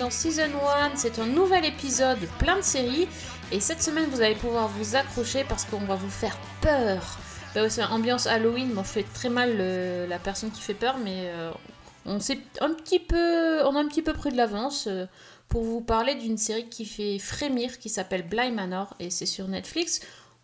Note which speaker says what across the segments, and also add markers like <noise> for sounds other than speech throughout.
Speaker 1: dans Season 1, c'est un nouvel épisode plein de séries et cette semaine vous allez pouvoir vous accrocher parce qu'on va vous faire peur. Bah ambiance Halloween, bon je fais très mal le- la personne qui fait peur mais euh, on s'est un petit peu on a un petit peu pris de l'avance euh, pour vous parler d'une série qui fait frémir qui s'appelle Bly Manor et c'est sur Netflix.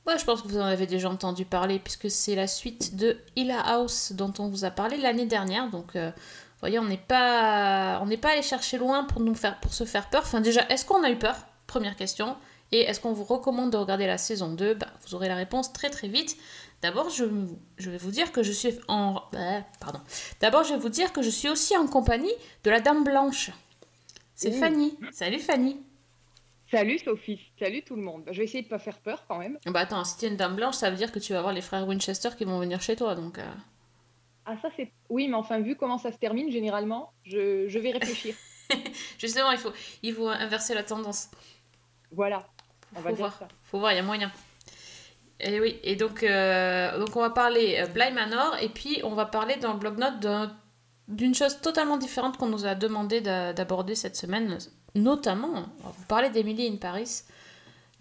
Speaker 1: Ouais, je pense que vous en avez déjà entendu parler puisque c'est la suite de Hill House dont on vous a parlé l'année dernière donc euh, voyez, on n'est pas, on n'est pas allé chercher loin pour nous faire, pour se faire peur. Enfin, déjà, est-ce qu'on a eu peur? Première question. Et est-ce qu'on vous recommande de regarder la saison 2 Bah, Vous aurez la réponse très très vite. D'abord, je, je vais vous dire que je suis en, euh, pardon. D'abord, je vais vous dire que je suis aussi en compagnie de la Dame Blanche. C'est
Speaker 2: Ouh.
Speaker 1: Fanny. Salut Fanny.
Speaker 2: Salut Sophie, salut tout le monde. Je vais essayer de pas faire peur quand même.
Speaker 1: Bah attends, si tu es une Dame Blanche, ça veut dire que tu vas avoir les frères Winchester qui vont venir chez toi, donc. euh,
Speaker 2: Ah ça c'est... Oui mais enfin vu comment ça se termine généralement, je, je vais réfléchir. <laughs>
Speaker 1: Justement, il faut, il faut inverser la tendance.
Speaker 2: voilà, on va
Speaker 1: faut
Speaker 2: dire
Speaker 1: voir.
Speaker 2: ça.
Speaker 1: Faut voir, il y a moyen. Et oui, et donc, euh, donc on va parler euh, Bly Manor, et puis on va parler dans le blog-notes d'un- d'une chose totalement différente qu'on nous a demandé d'a- d'aborder cette semaine, notamment, on va vous parler d'Emily in Paris,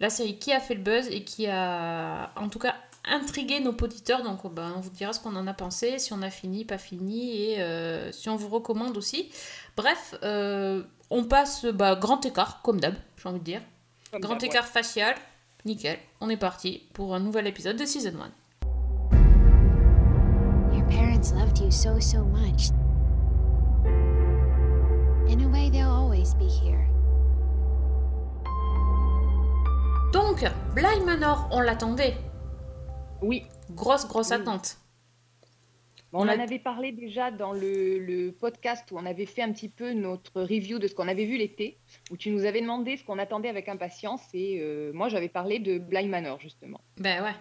Speaker 1: la série qui a fait le buzz et qui a, en tout cas, intrigué nos auditeurs, donc oh ben, on vous dira ce qu'on en a pensé, si on a fini, pas fini, et euh, si on vous recommande aussi. Bref, euh, on passe bah, grand écart, comme d'hab, j'ai envie de dire.
Speaker 2: Comme
Speaker 1: Grand
Speaker 2: ouais.
Speaker 1: écart facial, nickel. On est parti pour un nouvel épisode de Season 1.
Speaker 3: Your parents loved you so, so much. In a way, they'll always be here.
Speaker 1: Donc, Bly Manor, on l'attendait.
Speaker 2: Oui,
Speaker 1: Grosse, grosse
Speaker 2: Oui.
Speaker 1: attente.
Speaker 2: on,
Speaker 1: On
Speaker 2: en avait parlé déjà dans le, le podcast où on avait fait un petit peu notre review de ce qu'on avait vu l'été, où tu nous avais demandé ce qu'on attendait avec impatience et euh, moi j'avais parlé de Bly Manor justement.
Speaker 1: Ben ouais.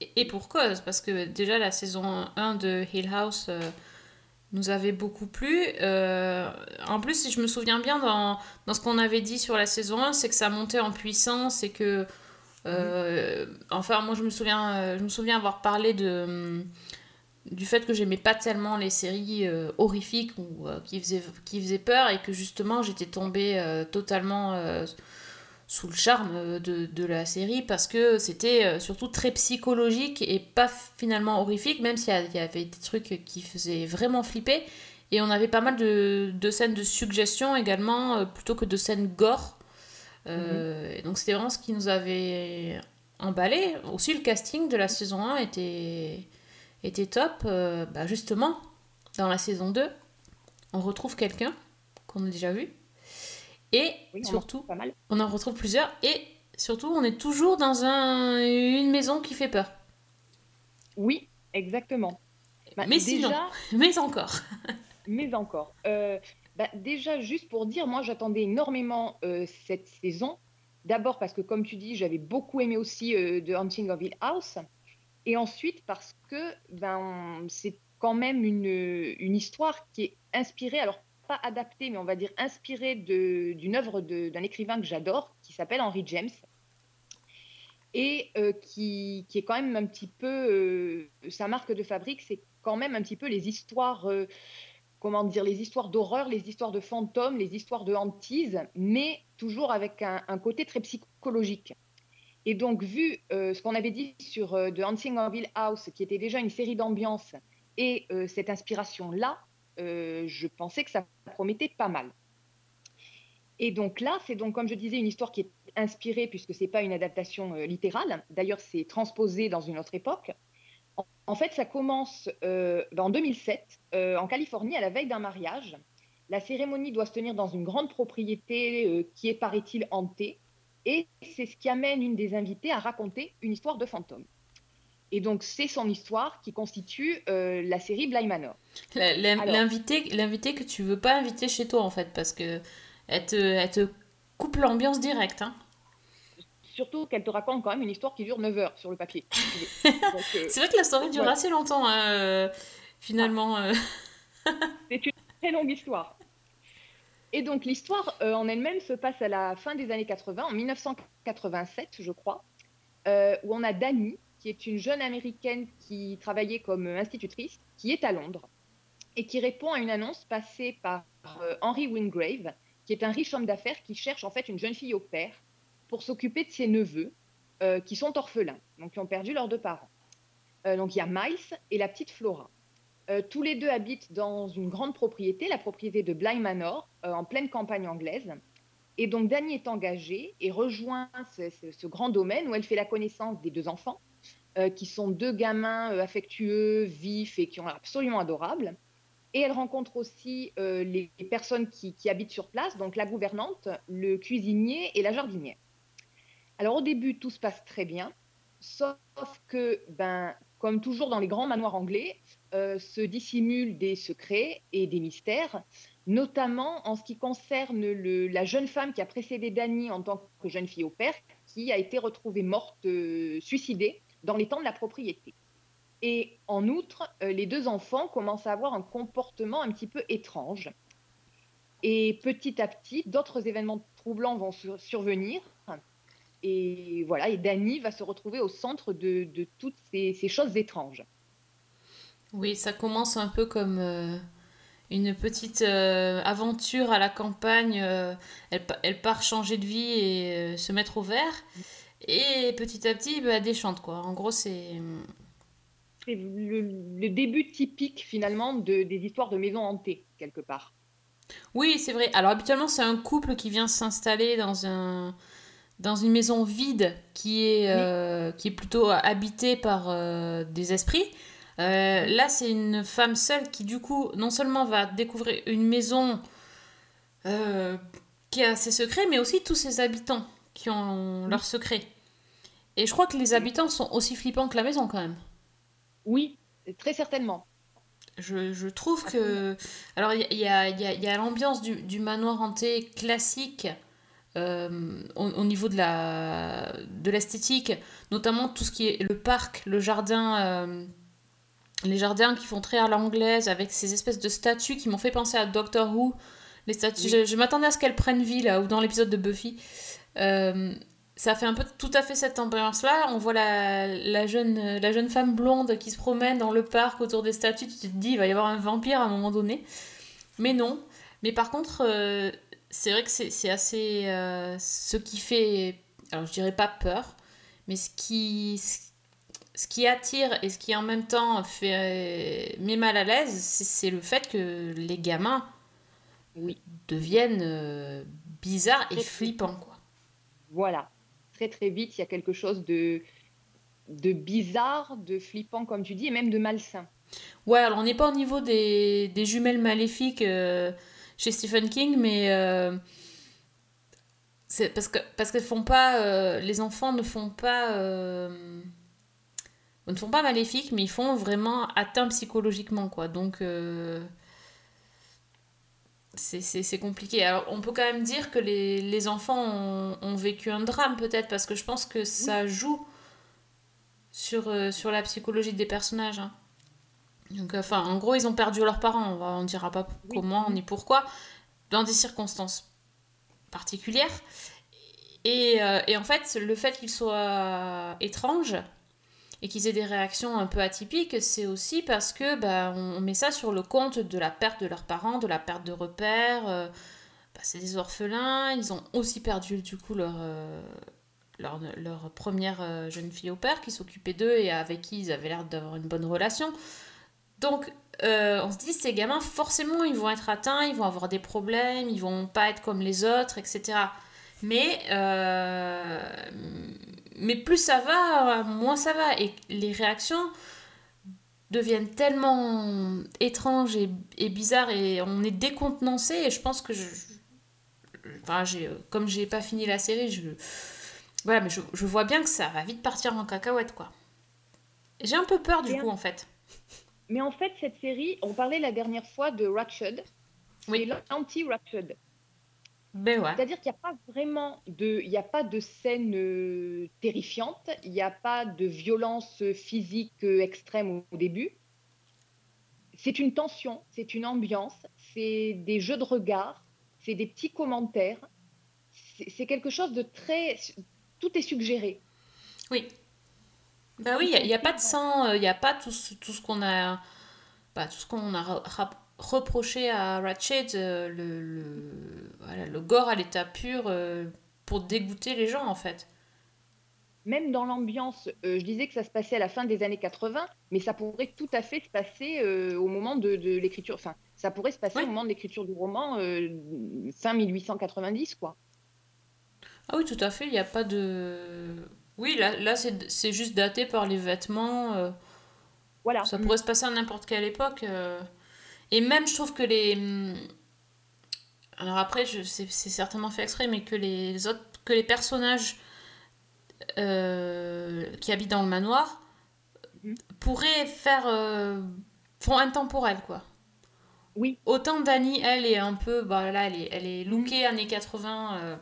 Speaker 1: Et, et pour cause, parce que déjà la saison 1 de Hill House euh, nous avait beaucoup plu. Euh, en plus, si je me souviens bien dans, dans ce qu'on avait dit sur la saison 1, c'est que ça montait en puissance et que. Euh, Enfin, moi je me souviens, euh, je me souviens avoir parlé de. hum, du fait que j'aimais pas tellement les séries euh, horrifiques ou euh, qui, faisaient, qui faisaient peur et que justement j'étais tombée euh, totalement euh, sous le charme euh, de, de la série parce que c'était euh, surtout très psychologique et pas finalement horrifique, même s'il y, y avait des trucs qui faisaient vraiment flipper. Et on avait pas mal de, de scènes de suggestion également, euh, plutôt que de scènes gore. Euh, Donc c'était vraiment ce qui nous avait emballé. Aussi le casting de la saison 1 était, était top. Euh, bah justement, dans la saison 2, on retrouve quelqu'un qu'on a déjà vu. Et
Speaker 2: Oui, on en
Speaker 1: surtout,
Speaker 2: pas mal.
Speaker 1: on en retrouve plusieurs et surtout on est toujours dans un, une maison qui fait peur.
Speaker 2: Oui, exactement. Bah,
Speaker 1: Mais sinon.
Speaker 2: déjà, <laughs>
Speaker 1: Mais encore.
Speaker 2: mais encore. Euh, bah, déjà, juste pour dire, moi, j'attendais énormément euh, cette saison. D'abord parce que, comme tu dis, j'avais beaucoup aimé aussi euh, The Haunting of Hill House. Et ensuite parce que ben, c'est quand même une, une histoire qui est inspirée, alors pas adaptée, mais on va dire inspirée d'une œuvre d'un écrivain que j'adore, qui s'appelle Henry James. Et euh, qui, qui est quand même un petit peu, euh, sa marque de fabrique, c'est quand même un petit peu les histoires comment dire, les histoires d'horreur, les histoires de fantômes, les histoires de hantise, mais toujours avec un, côté très psychologique. Et donc, vu euh, ce qu'on avait dit sur euh, The Haunting of House, qui était déjà une série d'ambiance, et euh, cette inspiration-là, je pensais que ça promettait pas mal. Et donc là, c'est donc, comme je disais, une histoire qui est inspirée, puisque ce n'est pas une adaptation littérale. D'ailleurs, c'est transposé dans une autre époque. En, en fait, ça commence euh, en 2007, euh, en Californie, à la veille d'un mariage. La cérémonie doit se tenir dans une grande propriété euh, qui est, paraît-il, hantée. Et c'est ce qui amène une des invitées à raconter une histoire de fantôme. Et donc, c'est son histoire qui constitue euh, la série Bly Manor.
Speaker 1: L'invité que tu veux pas inviter chez toi en fait parce que elle te, elle te coupe l'ambiance directe. Hein.
Speaker 2: Surtout qu'elle te raconte quand même une histoire qui dure 9 heures sur le papier. <laughs> Euh,
Speaker 1: C'est vrai que la story dure
Speaker 2: Ouais.
Speaker 1: assez longtemps hein, euh, finalement. euh. <laughs>
Speaker 2: c'est une très longue histoire. Et donc l'histoire euh, en elle-même se passe à la fin des années 80, en 1987, je crois, euh, où on a Dani, qui est une jeune américaine qui travaillait comme institutrice, qui est à Londres et qui répond à une annonce passée par euh, Henry Wingrave, qui est un riche homme d'affaires qui cherche en fait une jeune fille au père pour s'occuper de ses neveux euh, qui sont orphelins, donc qui ont perdu leurs deux parents. Euh, donc il y a Miles et la petite Flora. Euh, tous les deux habitent dans une grande propriété, la propriété de Bly Manor, en pleine campagne anglaise. Et donc Dani est engagée et rejoint ce, grand domaine où elle fait la connaissance des deux enfants, qui sont deux gamins affectueux, vifs et qui ont absolument adorables. Et elle rencontre aussi les personnes qui, qui habitent sur place, donc la gouvernante, le cuisinier et la jardinière. Alors au début, tout se passe très bien, sauf que, ben, comme toujours dans les grands manoirs anglais, euh, se dissimulent des secrets et des mystères, notamment en ce qui concerne la jeune femme qui a précédé Dany en tant que jeune fille au père, qui a été retrouvée morte, euh, suicidée, dans les temps de la propriété. Et en outre, euh, les deux enfants commencent à avoir un comportement un petit peu étrange. Et petit à petit, d'autres événements troublants vont sur- survenir. Et voilà, et Dany va se retrouver au centre de, de toutes ces, ces choses étranges.
Speaker 1: Oui, ça commence un peu comme euh, une petite euh, aventure à la campagne. euh, elle, pa- elle part changer de vie et se mettre au vert. Et petit à petit, bah, elle déchante, quoi. En gros, c'est...
Speaker 2: C'est le, le début typique finalement de- des histoires de maisons hantées, quelque part.
Speaker 1: Oui, c'est vrai. Alors, habituellement, c'est un couple qui vient s'installer dans un... dans une maison vide qui est, euh, qui est plutôt habitée par euh, des esprits. Euh, là, c'est une femme seule qui, du coup, non seulement va découvrir une maison qui a ses secrets, mais aussi tous ses habitants qui ont leurs secrets. Et je crois que les habitants sont aussi flippants que la maison, quand même.
Speaker 2: Oui, très certainement.
Speaker 1: Je, je trouve que. Alors, il y a, y a- y a l'ambiance du, du manoir hanté classique euh, au, au niveau de la de l'esthétique, notamment tout ce qui est le parc, le jardin. euh, les jardins qui font très à l'anglaise avec ces espèces de statues qui m'ont fait penser à Doctor Who. Les statues,
Speaker 2: Oui.
Speaker 1: je, je m'attendais à ce qu'elles prennent vie là, ou dans l'épisode de Buffy. Euh, ça fait un peu tout à fait cette ambiance-là. On voit la, la, jeune, la jeune femme blonde qui se promène dans le parc autour des statues. Tu te dis, il va y avoir un vampire à un moment donné. Mais non. Mais par contre, c'est vrai que c'est c'est assez. euh, ce qui fait. Alors, je dirais pas peur, mais ce qui. Ce qui attire et ce qui en même temps fait met mal à l'aise, c'est c'est le fait que les gamins
Speaker 2: Oui.
Speaker 1: deviennent euh, bizarres et
Speaker 2: Très
Speaker 1: flippants, quoi.
Speaker 2: Voilà. Très très vite, il y a quelque chose de, de bizarre, de flippant, comme tu dis, et même de malsain.
Speaker 1: Ouais, alors on n'est pas au niveau des, des jumelles maléfiques euh, chez Stephen King, mais euh, c'est parce que parce qu'elles font pas, euh, les enfants ne font pas, euh, ne font pas maléfiques, mais ils font vraiment atteint psychologiquement, quoi. Donc euh, c'est compliqué. Alors on peut quand même dire que les, les enfants ont, ont vécu un drame peut-être, parce que je pense que ça joue sur, sur la psychologie des personnages. hein. Donc, euh, enfin, en gros, ils ont perdu leurs parents. On on dira pas
Speaker 2: Oui.
Speaker 1: comment ni pourquoi, dans des circonstances particulières. Et, euh, et en fait, le fait qu'ils soient étranges et qu'ils aient des réactions un peu atypiques, c'est aussi parce que bah, on met ça sur le compte de la perte de leurs parents, de la perte de repères. euh, bah, c'est des orphelins. Ils ont aussi perdu du coup leur, euh, leur, leur première jeune fille au père qui s'occupait d'eux et avec qui ils avaient l'air d'avoir une bonne relation. Donc, euh, on se dit, ces gamins, forcément, ils vont être atteints, ils vont avoir des problèmes, ils vont pas être comme les autres, etc. Mais, euh, mais plus ça va, moins ça va. Et les réactions deviennent tellement étranges et, et bizarres et on est décontenancé. Et je pense que je. Enfin, j'ai, comme j'ai pas fini la série, je. Voilà, mais je, je vois bien que ça va vite partir en cacahuète, quoi. J'ai un peu peur du coup, en fait.
Speaker 2: Mais en fait, cette série, on parlait la dernière fois de Ratched,
Speaker 1: Oui.
Speaker 2: c'est l'anti-Ratched.
Speaker 1: Ben ouais.
Speaker 2: C'est-à-dire qu'il n'y a pas vraiment de, il n'y a pas de scène euh, terrifiante, il n'y a pas de violence physique euh, extrême au, au début. C'est une tension, c'est une ambiance, c'est des jeux de regard, c'est des petits commentaires. C'est quelque chose de très... Tout est suggéré.
Speaker 1: Oui. Bah oui, il n'y a, pas de sang, il n'y a pas tout ce, tout ce qu'on a, bah, tout ce qu'on a reproché à Ratchet, euh, le, le, voilà, le gore à l'état pur euh, pour dégoûter les gens en fait.
Speaker 2: Même dans l'ambiance, euh, je disais que ça se passait à la fin des années 80, mais ça pourrait tout à fait se passer euh, au moment de, de l'écriture. Enfin, ça pourrait se passer au moment de l'écriture du roman, euh, fin 1890, quoi.
Speaker 1: Ah oui, tout à fait, il n'y a pas de... Oui, là, là c'est juste daté par les vêtements. euh,
Speaker 2: Voilà.
Speaker 1: Ça pourrait se passer à n'importe quelle époque. euh. Et même, je trouve que les. Alors après, c'est certainement fait exprès, mais que les autres. que les personnages euh, qui habitent dans le manoir
Speaker 2: Mhm.
Speaker 1: pourraient faire. font intemporel, quoi.
Speaker 2: Oui,
Speaker 1: Autant Dani, elle est un peu. Bah là, elle est, elle est lookée années 80.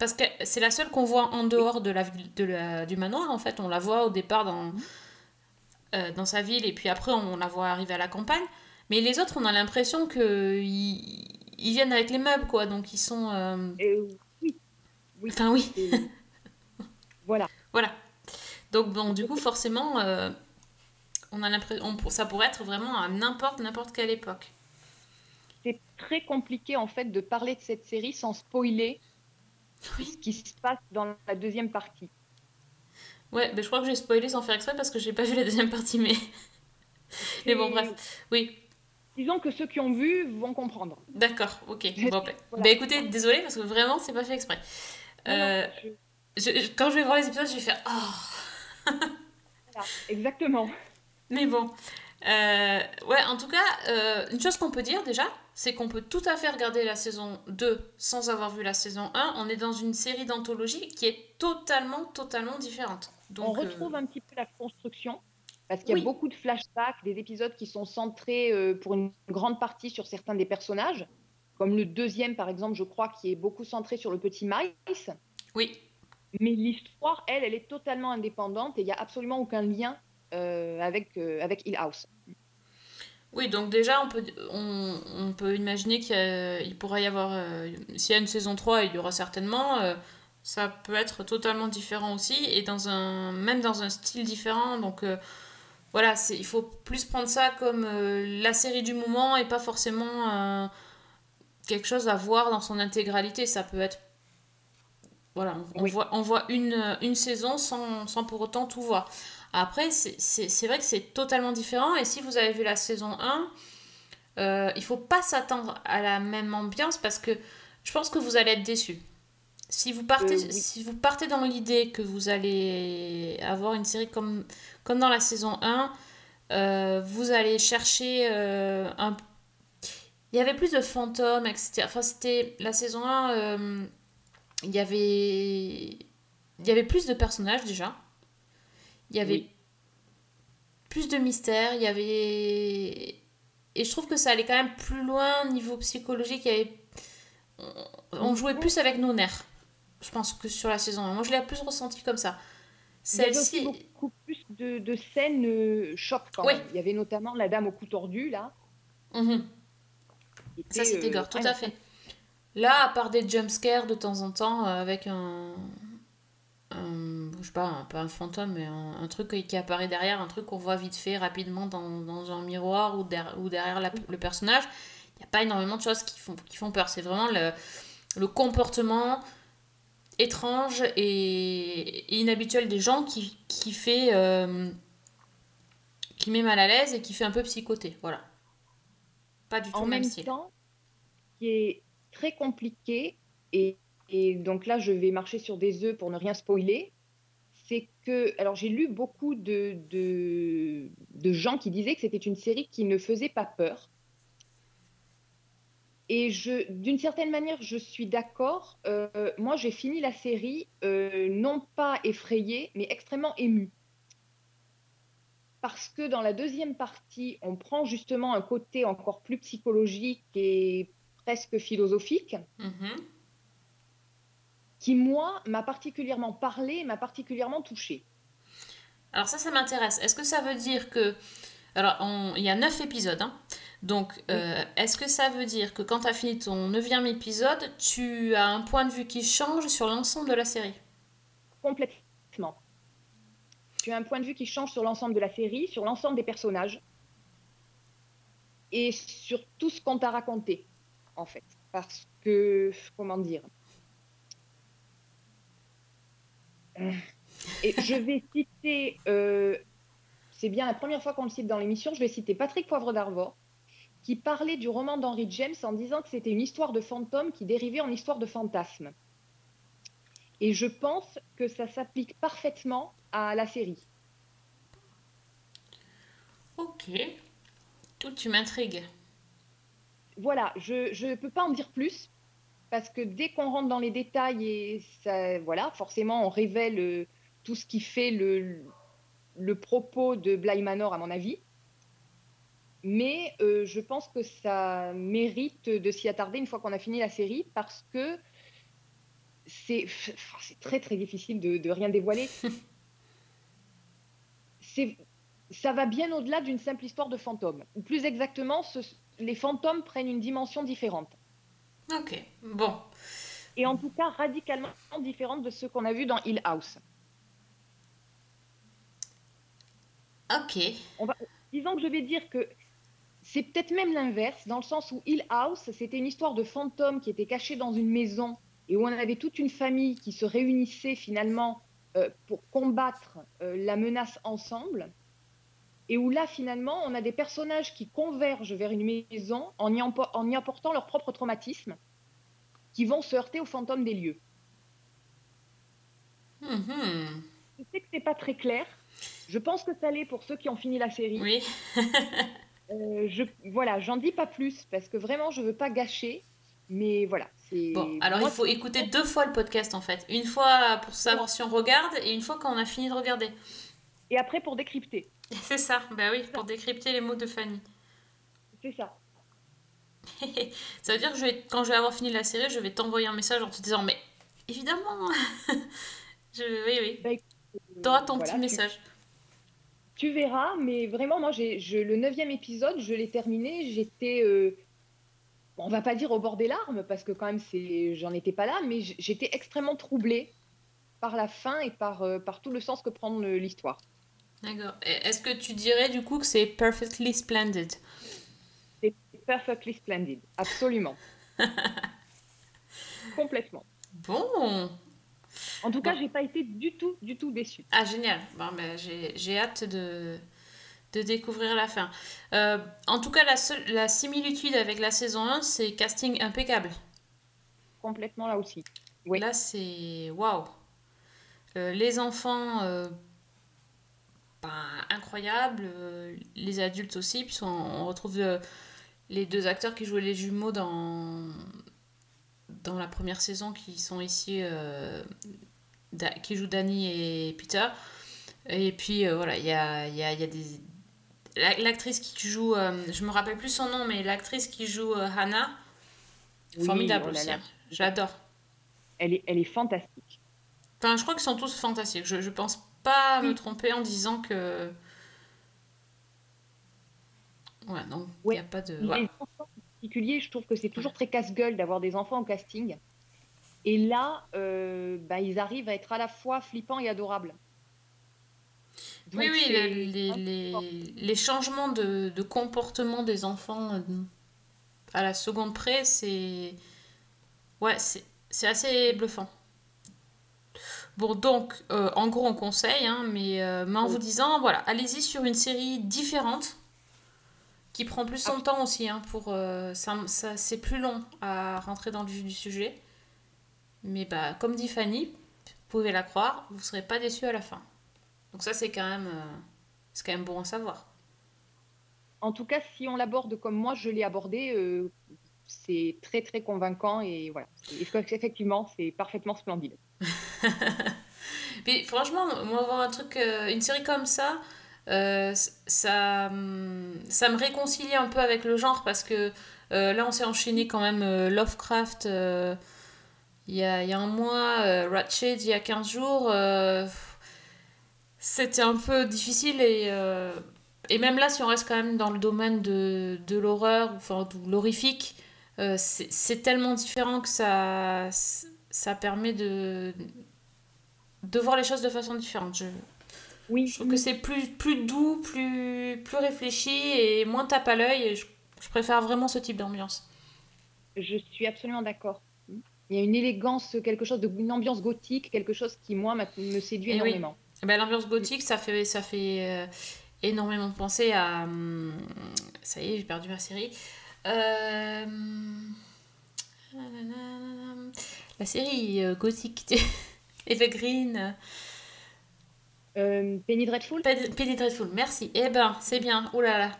Speaker 1: Parce que c'est la seule qu'on voit en dehors de la, de la- du manoir, en fait. On la voit au départ dans, euh, dans sa ville, et puis après, on la voit arriver à la campagne. Mais les autres, on a l'impression qu'ils ils viennent avec les meubles, quoi. Donc, ils sont. euh,
Speaker 2: euh, oui, oui.
Speaker 1: Enfin, oui. <laughs>
Speaker 2: voilà.
Speaker 1: Voilà. Donc, bon, du coup, forcément, euh, on a l'impression. on- Ça pourrait être vraiment à n'importe, n'importe quelle époque.
Speaker 2: C'est très compliqué, en fait, de parler de cette série sans spoiler
Speaker 1: Oui.
Speaker 2: ce qui se passe dans la deuxième partie.
Speaker 1: Ouais, mais je crois que j'ai spoilé sans faire exprès parce que j'ai pas vu la deuxième partie, mais. <laughs> Mais bon, bref. Oui,
Speaker 2: Disons que ceux qui ont vu vont comprendre.
Speaker 1: d'accord, ok. <laughs> Bon, bah,
Speaker 2: Voilà.
Speaker 1: bah, écoutez, désolé parce que vraiment, c'est pas fait exprès.
Speaker 2: Non,
Speaker 1: Euh,
Speaker 2: je-
Speaker 1: je- je- quand je vais voir les épisodes, je vais faire Oh
Speaker 2: voilà, exactement. <laughs>
Speaker 1: Mais bon. Euh, ouais, en tout cas, euh, une chose qu'on peut dire déjà, c'est qu'on peut tout à fait regarder la saison 2 sans avoir vu la saison 1. On est dans une série d'anthologie qui est totalement, totalement différente. Donc,
Speaker 2: on retrouve
Speaker 1: euh,
Speaker 2: un petit peu la construction parce qu'il y a
Speaker 1: Oui.
Speaker 2: beaucoup de flashbacks, des épisodes qui sont centrés euh, pour une grande partie sur certains des personnages, comme le deuxième par exemple, je crois, qui est beaucoup centré sur le petit Miles.
Speaker 1: Oui,
Speaker 2: Mais l'histoire, elle, elle est totalement indépendante et il n'y a absolument aucun lien euh, avec, avec Hill House.
Speaker 1: Oui, donc déjà, on peut, on, on peut imaginer qu'il pourrait y avoir... euh, S'il y a une saison 3, il y aura certainement... euh, ça peut être totalement différent aussi, et dans un, même dans un style différent. Donc euh, voilà, c'est, il faut plus prendre ça comme euh, la série du moment et pas forcément quelque chose à voir dans son intégralité. Ça peut être... Voilà, on, on voit, on voit une, une saison sans, sans pour autant tout voir. Après, c'est- vrai que c'est totalement différent. Et si vous avez vu la saison 1, euh, il faut pas s'attendre à la même ambiance parce que je pense que vous allez être déçus. Si vous partez,
Speaker 2: Euh, oui.
Speaker 1: si vous partez dans l'idée que vous allez avoir une série comme, comme dans la saison 1, euh, vous allez chercher euh, un... Il y avait plus de fantômes, etc. Enfin, c'était la saison 1, euh, il y avait... Il y avait plus de personnages déjà. Il y avait
Speaker 2: Oui.
Speaker 1: plus de mystère, il y avait... Et je trouve que ça allait quand même plus loin niveau psychologique. Il y avait... on- jouait plus avec nos nerfs, je pense, que sur la saison 1. Moi, je l'ai plus ressenti comme ça.
Speaker 2: Il y avait
Speaker 1: Celle-ci...
Speaker 2: beaucoup plus de, de scènes euh, choc quand
Speaker 1: Oui.
Speaker 2: même. Il y avait notamment la dame au cou tordu, là.
Speaker 1: Mhm. Ça,
Speaker 2: était,
Speaker 1: c'était
Speaker 2: euh,
Speaker 1: gore, tout
Speaker 2: ah,
Speaker 1: à fait. Là, à part des jumpscares de temps en temps, euh, avec un, un- je sais pas, un- pas un fantôme, mais un, un truc qui apparaît derrière, un truc qu'on voit vite fait, rapidement dans, dans un miroir ou, der- ou derrière la- le personnage, il n'y a pas énormément de choses qui font, qui font peur. C'est vraiment le, le comportement étrange et, et inhabituel des gens qui, qui fait... euh, qui met mal à l'aise et qui fait un peu psychoté, voilà. Pas du tout
Speaker 2: En
Speaker 1: même
Speaker 2: même
Speaker 1: style.
Speaker 2: temps, qui est très compliqué, et, et donc là, je vais marcher sur des œufs pour ne rien spoiler, c'est que, alors j'ai lu beaucoup de, de, gens qui disaient que c'était une série qui ne faisait pas peur. Et je, d'une certaine manière, je suis d'accord. Euh, moi, j'ai fini la série euh, non pas effrayée, mais extrêmement émue. Parce que dans la deuxième partie, on prend justement un côté encore plus psychologique et presque philosophique,
Speaker 1: Mhm.
Speaker 2: Qui, moi, m'a particulièrement parlé, m'a particulièrement touchée.
Speaker 1: Alors ça, ça m'intéresse. Est-ce que ça veut dire que... Alors, il y a neuf épisodes. hein. Donc, euh, est-ce que ça veut dire que quand tu as fini ton neuvième épisode, tu as un point de vue qui change sur l'ensemble de la série?
Speaker 2: Complètement. Tu as un point de vue qui change sur l'ensemble de la série, sur l'ensemble des personnages et sur tout ce qu'on t'a raconté, en fait. Parce que, comment dire Euh, Et je vais citer, euh, c'est bien la première fois qu'on le cite dans l'émission, je vais citer Patrick Poivre d'Arvor, qui parlait du roman d'Henry James en disant que c'était une histoire de fantôme qui dérivait en histoire de fantasme. Et je pense que ça s'applique parfaitement à la série.
Speaker 1: Ok. Tout, tu m'intrigues.
Speaker 2: Voilà, je ne peux pas en dire plus, parce que dès qu'on rentre dans les détails, et ça, voilà, forcément, on révèle euh, tout ce qui fait le, le propos de Bly Manor, à mon avis. Mais euh, je pense que ça mérite de s'y attarder une fois qu'on a fini la série, parce que c'est très très difficile de, de rien dévoiler. <laughs> Ça va bien au-delà d'une simple histoire de fantômes. Ou plus exactement, ce- les fantômes prennent une dimension différente.
Speaker 1: Ok. Bon.
Speaker 2: Et en tout cas, radicalement différente de ce qu'on a vu dans Hill House.
Speaker 1: Ok.
Speaker 2: Disons que je vais dire que c'est peut-être même l'inverse, dans le sens où Hill House, c'était une histoire de fantômes qui était cachés dans une maison et où on avait toute une famille qui se réunissait finalement euh, pour combattre euh, la menace ensemble. Et où là, finalement, on a des personnages qui convergent vers une maison en y, empo- en y apportant leur propre traumatisme, qui vont se heurter aux fantômes des lieux.
Speaker 1: Mhm.
Speaker 2: Je sais que c'est pas très clair. Je pense que ça l'est pour ceux qui ont fini la série.
Speaker 1: Oui. <laughs>
Speaker 2: Euh, je, voilà, j'en dis pas plus parce que vraiment, je veux pas gâcher. Mais voilà.
Speaker 1: Bon, alors
Speaker 2: moi,
Speaker 1: il faut écouter deux fois le podcast en fait. Une fois pour savoir si on regarde et une fois quand on a fini de regarder.
Speaker 2: Et après, pour décrypter.
Speaker 1: C'est ça, bah oui, pour décrypter les mots de Fanny.
Speaker 2: C'est ça. <laughs>
Speaker 1: Ça veut dire que je vais, quand je vais avoir fini la série, je vais t'envoyer un message en te disant Mais évidemment <laughs> je, Oui, oui.
Speaker 2: Euh,
Speaker 1: T'auras ton
Speaker 2: voilà,
Speaker 1: petit
Speaker 2: tu-
Speaker 1: message.
Speaker 2: Tu, verras, mais vraiment, moi, j'ai, je, le neuvième épisode, je l'ai terminé. J'étais. euh, on va pas dire au bord des larmes parce que quand même, c'est, j'en étais pas là, mais j'étais extrêmement troublée par la fin et par, euh, par tout le sens que prend le- l'histoire.
Speaker 1: D'accord. Est-ce que tu dirais du coup que c'est perfectly splendid?
Speaker 2: C'est perfectly splendid, absolument. <laughs> Complètement.
Speaker 1: Bon
Speaker 2: En tout cas,
Speaker 1: Bon.
Speaker 2: j'ai pas été du tout, du tout déçue.
Speaker 1: Ah, génial. Bon, ben, j'ai hâte de, de découvrir la fin. Euh, en tout cas, la, seule, la similitude avec la saison 1, c'est casting impeccable.
Speaker 2: Complètement là aussi. Oui.
Speaker 1: Là, c'est waouh. Euh, les enfants, euh, ben, incroyables. euh, les adultes aussi, puisqu'on on retrouve euh, les deux acteurs qui jouaient les jumeaux dans, dans la première saison, qui sont ici, euh, Da- qui jouent Danny et Peter. Et puis euh, voilà, il y a, y a, y a des. la- L'actrice qui joue, euh, je me rappelle plus son nom, mais l'actrice qui joue Hannah,
Speaker 2: Oui,
Speaker 1: formidable
Speaker 2: oh là
Speaker 1: aussi.
Speaker 2: là.
Speaker 1: hein. J'adore.
Speaker 2: Elle est, elle est fantastique.
Speaker 1: Enfin, je crois qu'ils sont tous fantastiques. Je, je pense pas me tromper en disant que. Ouais, non, il
Speaker 2: Ouais.
Speaker 1: n'y a pas de.
Speaker 2: Enfants en particulier, je trouve que c'est toujours très casse-gueule d'avoir des enfants au casting. Et là, euh, bah, ils arrivent à être à la fois flippants et adorables.
Speaker 1: Oui,
Speaker 2: Donc,
Speaker 1: oui, les, les, les changements de, de comportement des enfants euh, à la seconde près, c'est. Ouais, c'est assez bluffant. Bon, donc, euh, en gros, on conseille, hein, mais, euh, mais en
Speaker 2: Oui.
Speaker 1: vous disant, voilà, allez-y sur une série différente qui prend plus son temps aussi. Hein, pour, euh, ça, ça, c'est plus long à rentrer dans le vif du sujet. Mais bah, comme dit Fanny, vous pouvez la croire, vous ne serez pas déçus à la fin. Donc ça, c'est quand même, c'est quand même bon à savoir.
Speaker 2: En tout cas, si on l'aborde comme moi je l'ai abordé, c'est très très convaincant et voilà. C'est- Effectivement, c'est parfaitement splendide. <laughs>
Speaker 1: Puis franchement, moi, voir un truc, euh, une série comme ça, euh, ça, hum, ça me réconcilie un peu avec le genre parce que euh, là, on s'est enchaîné quand même Lovecraft il y a, y a un mois, Ratched il y a 15 jours. c'était un peu difficile et et même là, si on reste quand même dans le domaine de, de l'horreur, enfin, de l'horrifique, c'est tellement différent que ça, ça permet de, de voir les choses de façon différente. Je,
Speaker 2: Oui,
Speaker 1: je trouve que c'est plus, plus doux, plus, plus réfléchi et moins tape à l'œil. et Je, je préfère vraiment ce type d'ambiance.
Speaker 2: je suis absolument d'accord. Il y a une élégance, quelque chose de, une ambiance gothique, quelque chose qui, moi, me séduit
Speaker 1: Eh
Speaker 2: énormément.
Speaker 1: Eh ben, L'ambiance gothique, ça fait, ça fait euh, énormément penser à. hum, ça y est, j'ai perdu ma série. Euh, la série euh, gothique <laughs> Evergreen.
Speaker 2: Euh, Penny Dreadful
Speaker 1: Penny Penny Dreadful, merci. Eh ben, c'est bien. Oh là là.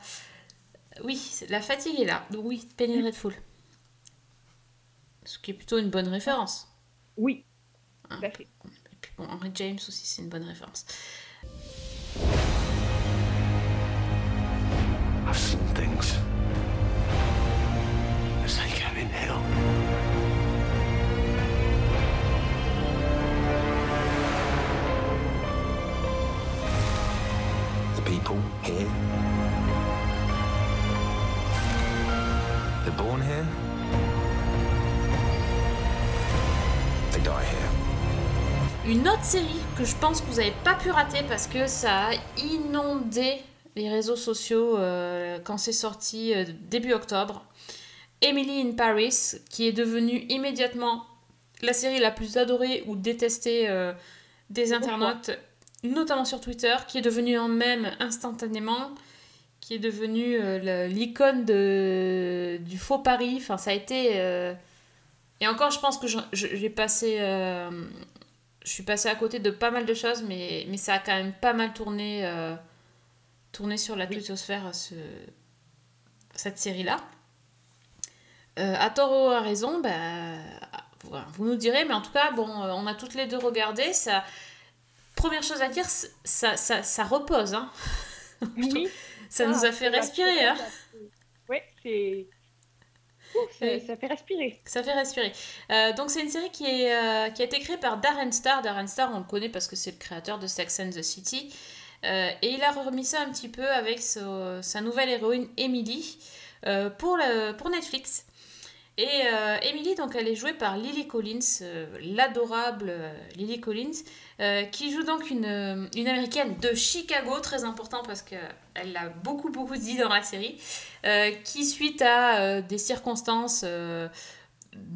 Speaker 1: Oui, la fatigue est là. Donc Oui, Penny Dreadful. Ce qui est plutôt une bonne référence.
Speaker 2: Oui,
Speaker 1: Ah.
Speaker 2: tout à fait.
Speaker 1: Et puis bon, Henry James aussi, c'est une bonne référence.
Speaker 4: I've seen things.
Speaker 1: Une autre série que je pense que vous n'avez pas pu rater parce que ça a inondé les réseaux sociaux euh, quand c'est sorti euh, début octobre. Emily in Paris, qui est devenue immédiatement la série la plus adorée ou détestée euh, des internautes, notamment sur Twitter, qui est devenue en même instantanément, qui est devenue l'icône de- du faux pari. Enfin, ça a été. Et encore, je pense que j'ai passé. Euh, je suis passée à côté de pas mal de choses, mais, mais ça a quand même pas mal tourné, euh, tourné sur la
Speaker 2: Oui.
Speaker 1: twittosphère, ce, cette série-là. Euh, à tort ou à raison, bah, voilà, vous nous direz, mais en tout cas, bon, euh, on a toutes les deux regardé. Ça, première chose à dire, ça, ça, ça repose. Hein. <laughs>
Speaker 2: Oui.
Speaker 1: Ça nous a fait respirer. Hein.
Speaker 2: Ouais, c'est. Ça, fait respirer.
Speaker 1: Ça fait respirer. Euh, donc c'est une série qui, est, euh, qui a été créée par Darren Star. Darren Star, on le connaît parce que c'est le créateur de Sex and the City. Euh, et il a remis ça un petit peu avec so- sa nouvelle héroïne Emily pour, le- pour Netflix. Et euh, Emily, donc, elle est jouée par Lily Collins, euh, l'adorable euh, Lily Collins, euh, qui joue donc une, euh, une américaine de Chicago, très important parce qu'elle l'a beaucoup, beaucoup dit dans la série, euh, qui, suite à euh, des circonstances euh,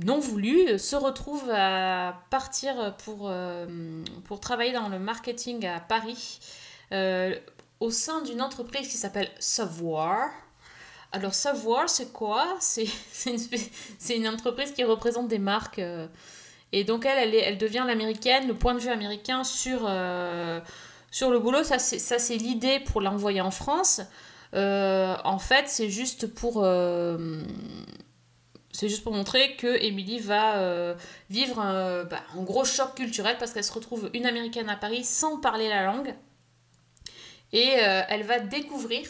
Speaker 1: non voulues, se retrouve à partir pour, euh, pour travailler dans le marketing à Paris, euh, au sein d'une entreprise qui s'appelle Savoir. Alors Savoir, c'est quoi? C'est <laughs> une, une entreprise qui représente des marques. euh, et donc elle, elle, elle devient l'américaine, le point de vue américain sur, euh, sur le boulot. Ça, c'est l'idée pour l'envoyer en France. Euh, en fait, c'est juste pour... c'est juste pour montrer que Emily va vivre un, bah, un gros choc culturel parce qu'elle se retrouve une américaine à Paris sans parler la langue. Et elle va découvrir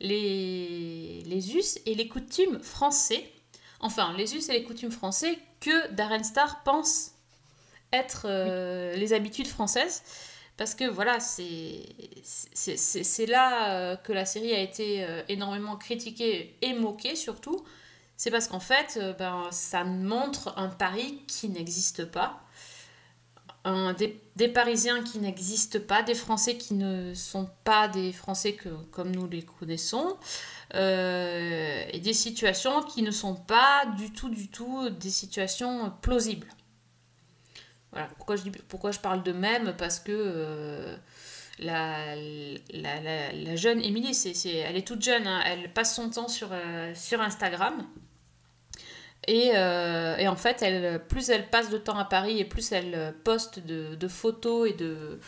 Speaker 1: les, les us et les coutumes français. Enfin, les us et les coutumes français que Darren Star pense être euh, les habitudes françaises. Parce que voilà, c'est là euh, que la série a été euh, énormément critiquée et moquée surtout. C'est parce qu'en fait, ben, ça montre un Paris qui n'existe pas. Des, Parisiens qui n'existent pas, des Français qui ne sont pas des Français que, comme nous les connaissons, euh, et des situations qui ne sont pas du tout, du tout des situations plausibles. Voilà, pourquoi je, parle de même? Parce que euh, la, jeune Émilie, c'est, elle est toute jeune, hein, elle passe son temps sur, euh, sur Instagram. Et, euh, et en fait, plus elle passe de temps à Paris et plus elle poste de, photos et de,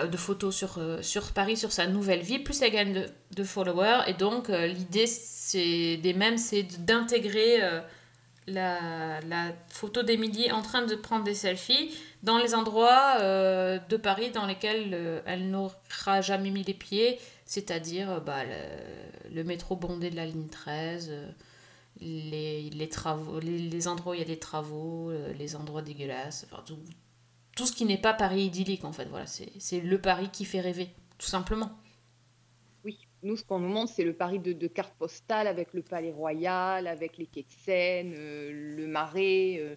Speaker 1: euh, photos sur, euh, sur Paris, sur sa nouvelle vie, plus elle gagne de, followers. Et donc, euh, l'idée c'est, des mêmes, c'est d'intégrer euh, la, photo d'Émilie en train de prendre des selfies dans les endroits euh, de Paris dans lesquels euh, elle n'aura jamais mis les pieds, c'est-à-dire euh, bah, le métro bondé de la ligne 13. Les, les travaux, les, les endroits où il y a des travaux, euh, les endroits dégueulasses, enfin, tout, tout ce qui n'est pas Paris idyllique en fait. Voilà, c'est c'est le Paris qui fait rêver, tout simplement.
Speaker 2: Oui. nous, ce qu'on nous montre, c'est le Paris de, de carte postale avec le Palais Royal, avec les quais de Seine, euh, le Marais. euh.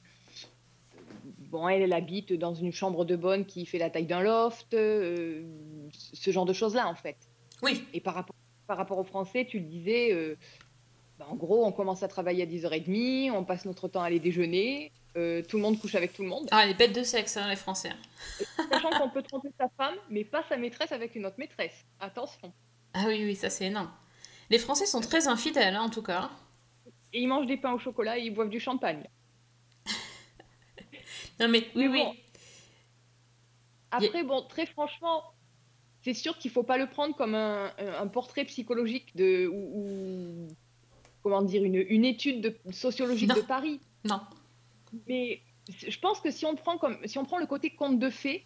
Speaker 2: Bon, elle, elle habite dans une chambre de bonne qui fait la taille d'un loft, euh, ce genre de choses-là, en fait.
Speaker 1: Oui,
Speaker 2: Et par rapport, par rapport aux Français, tu le disais, euh, bah, en gros, on commence à travailler à 10h30, on passe notre temps à aller déjeuner, euh, tout le monde couche avec tout le monde,
Speaker 1: ah, les bêtes de sexe, hein, les Français.
Speaker 2: sachant qu'on peut tromper sa femme, mais pas sa maîtresse avec une autre maîtresse. Attention.
Speaker 1: Ah oui, oui, ça c'est énorme. Les Français sont très infidèles, hein, en tout cas.
Speaker 2: Et ils mangent des pains au chocolat et ils boivent du champagne. <laughs>
Speaker 1: Non mais oui,
Speaker 2: Mais
Speaker 1: oui.
Speaker 2: Après, bon, très franchement, c'est sûr qu'il faut pas le prendre comme un, un portrait psychologique de, ou, ou- comment dire, une, une étude de, sociologique
Speaker 1: Non.
Speaker 2: de Paris.
Speaker 1: Non.
Speaker 2: Mais je pense que si on prend, comme, si on prend le côté conte de fées,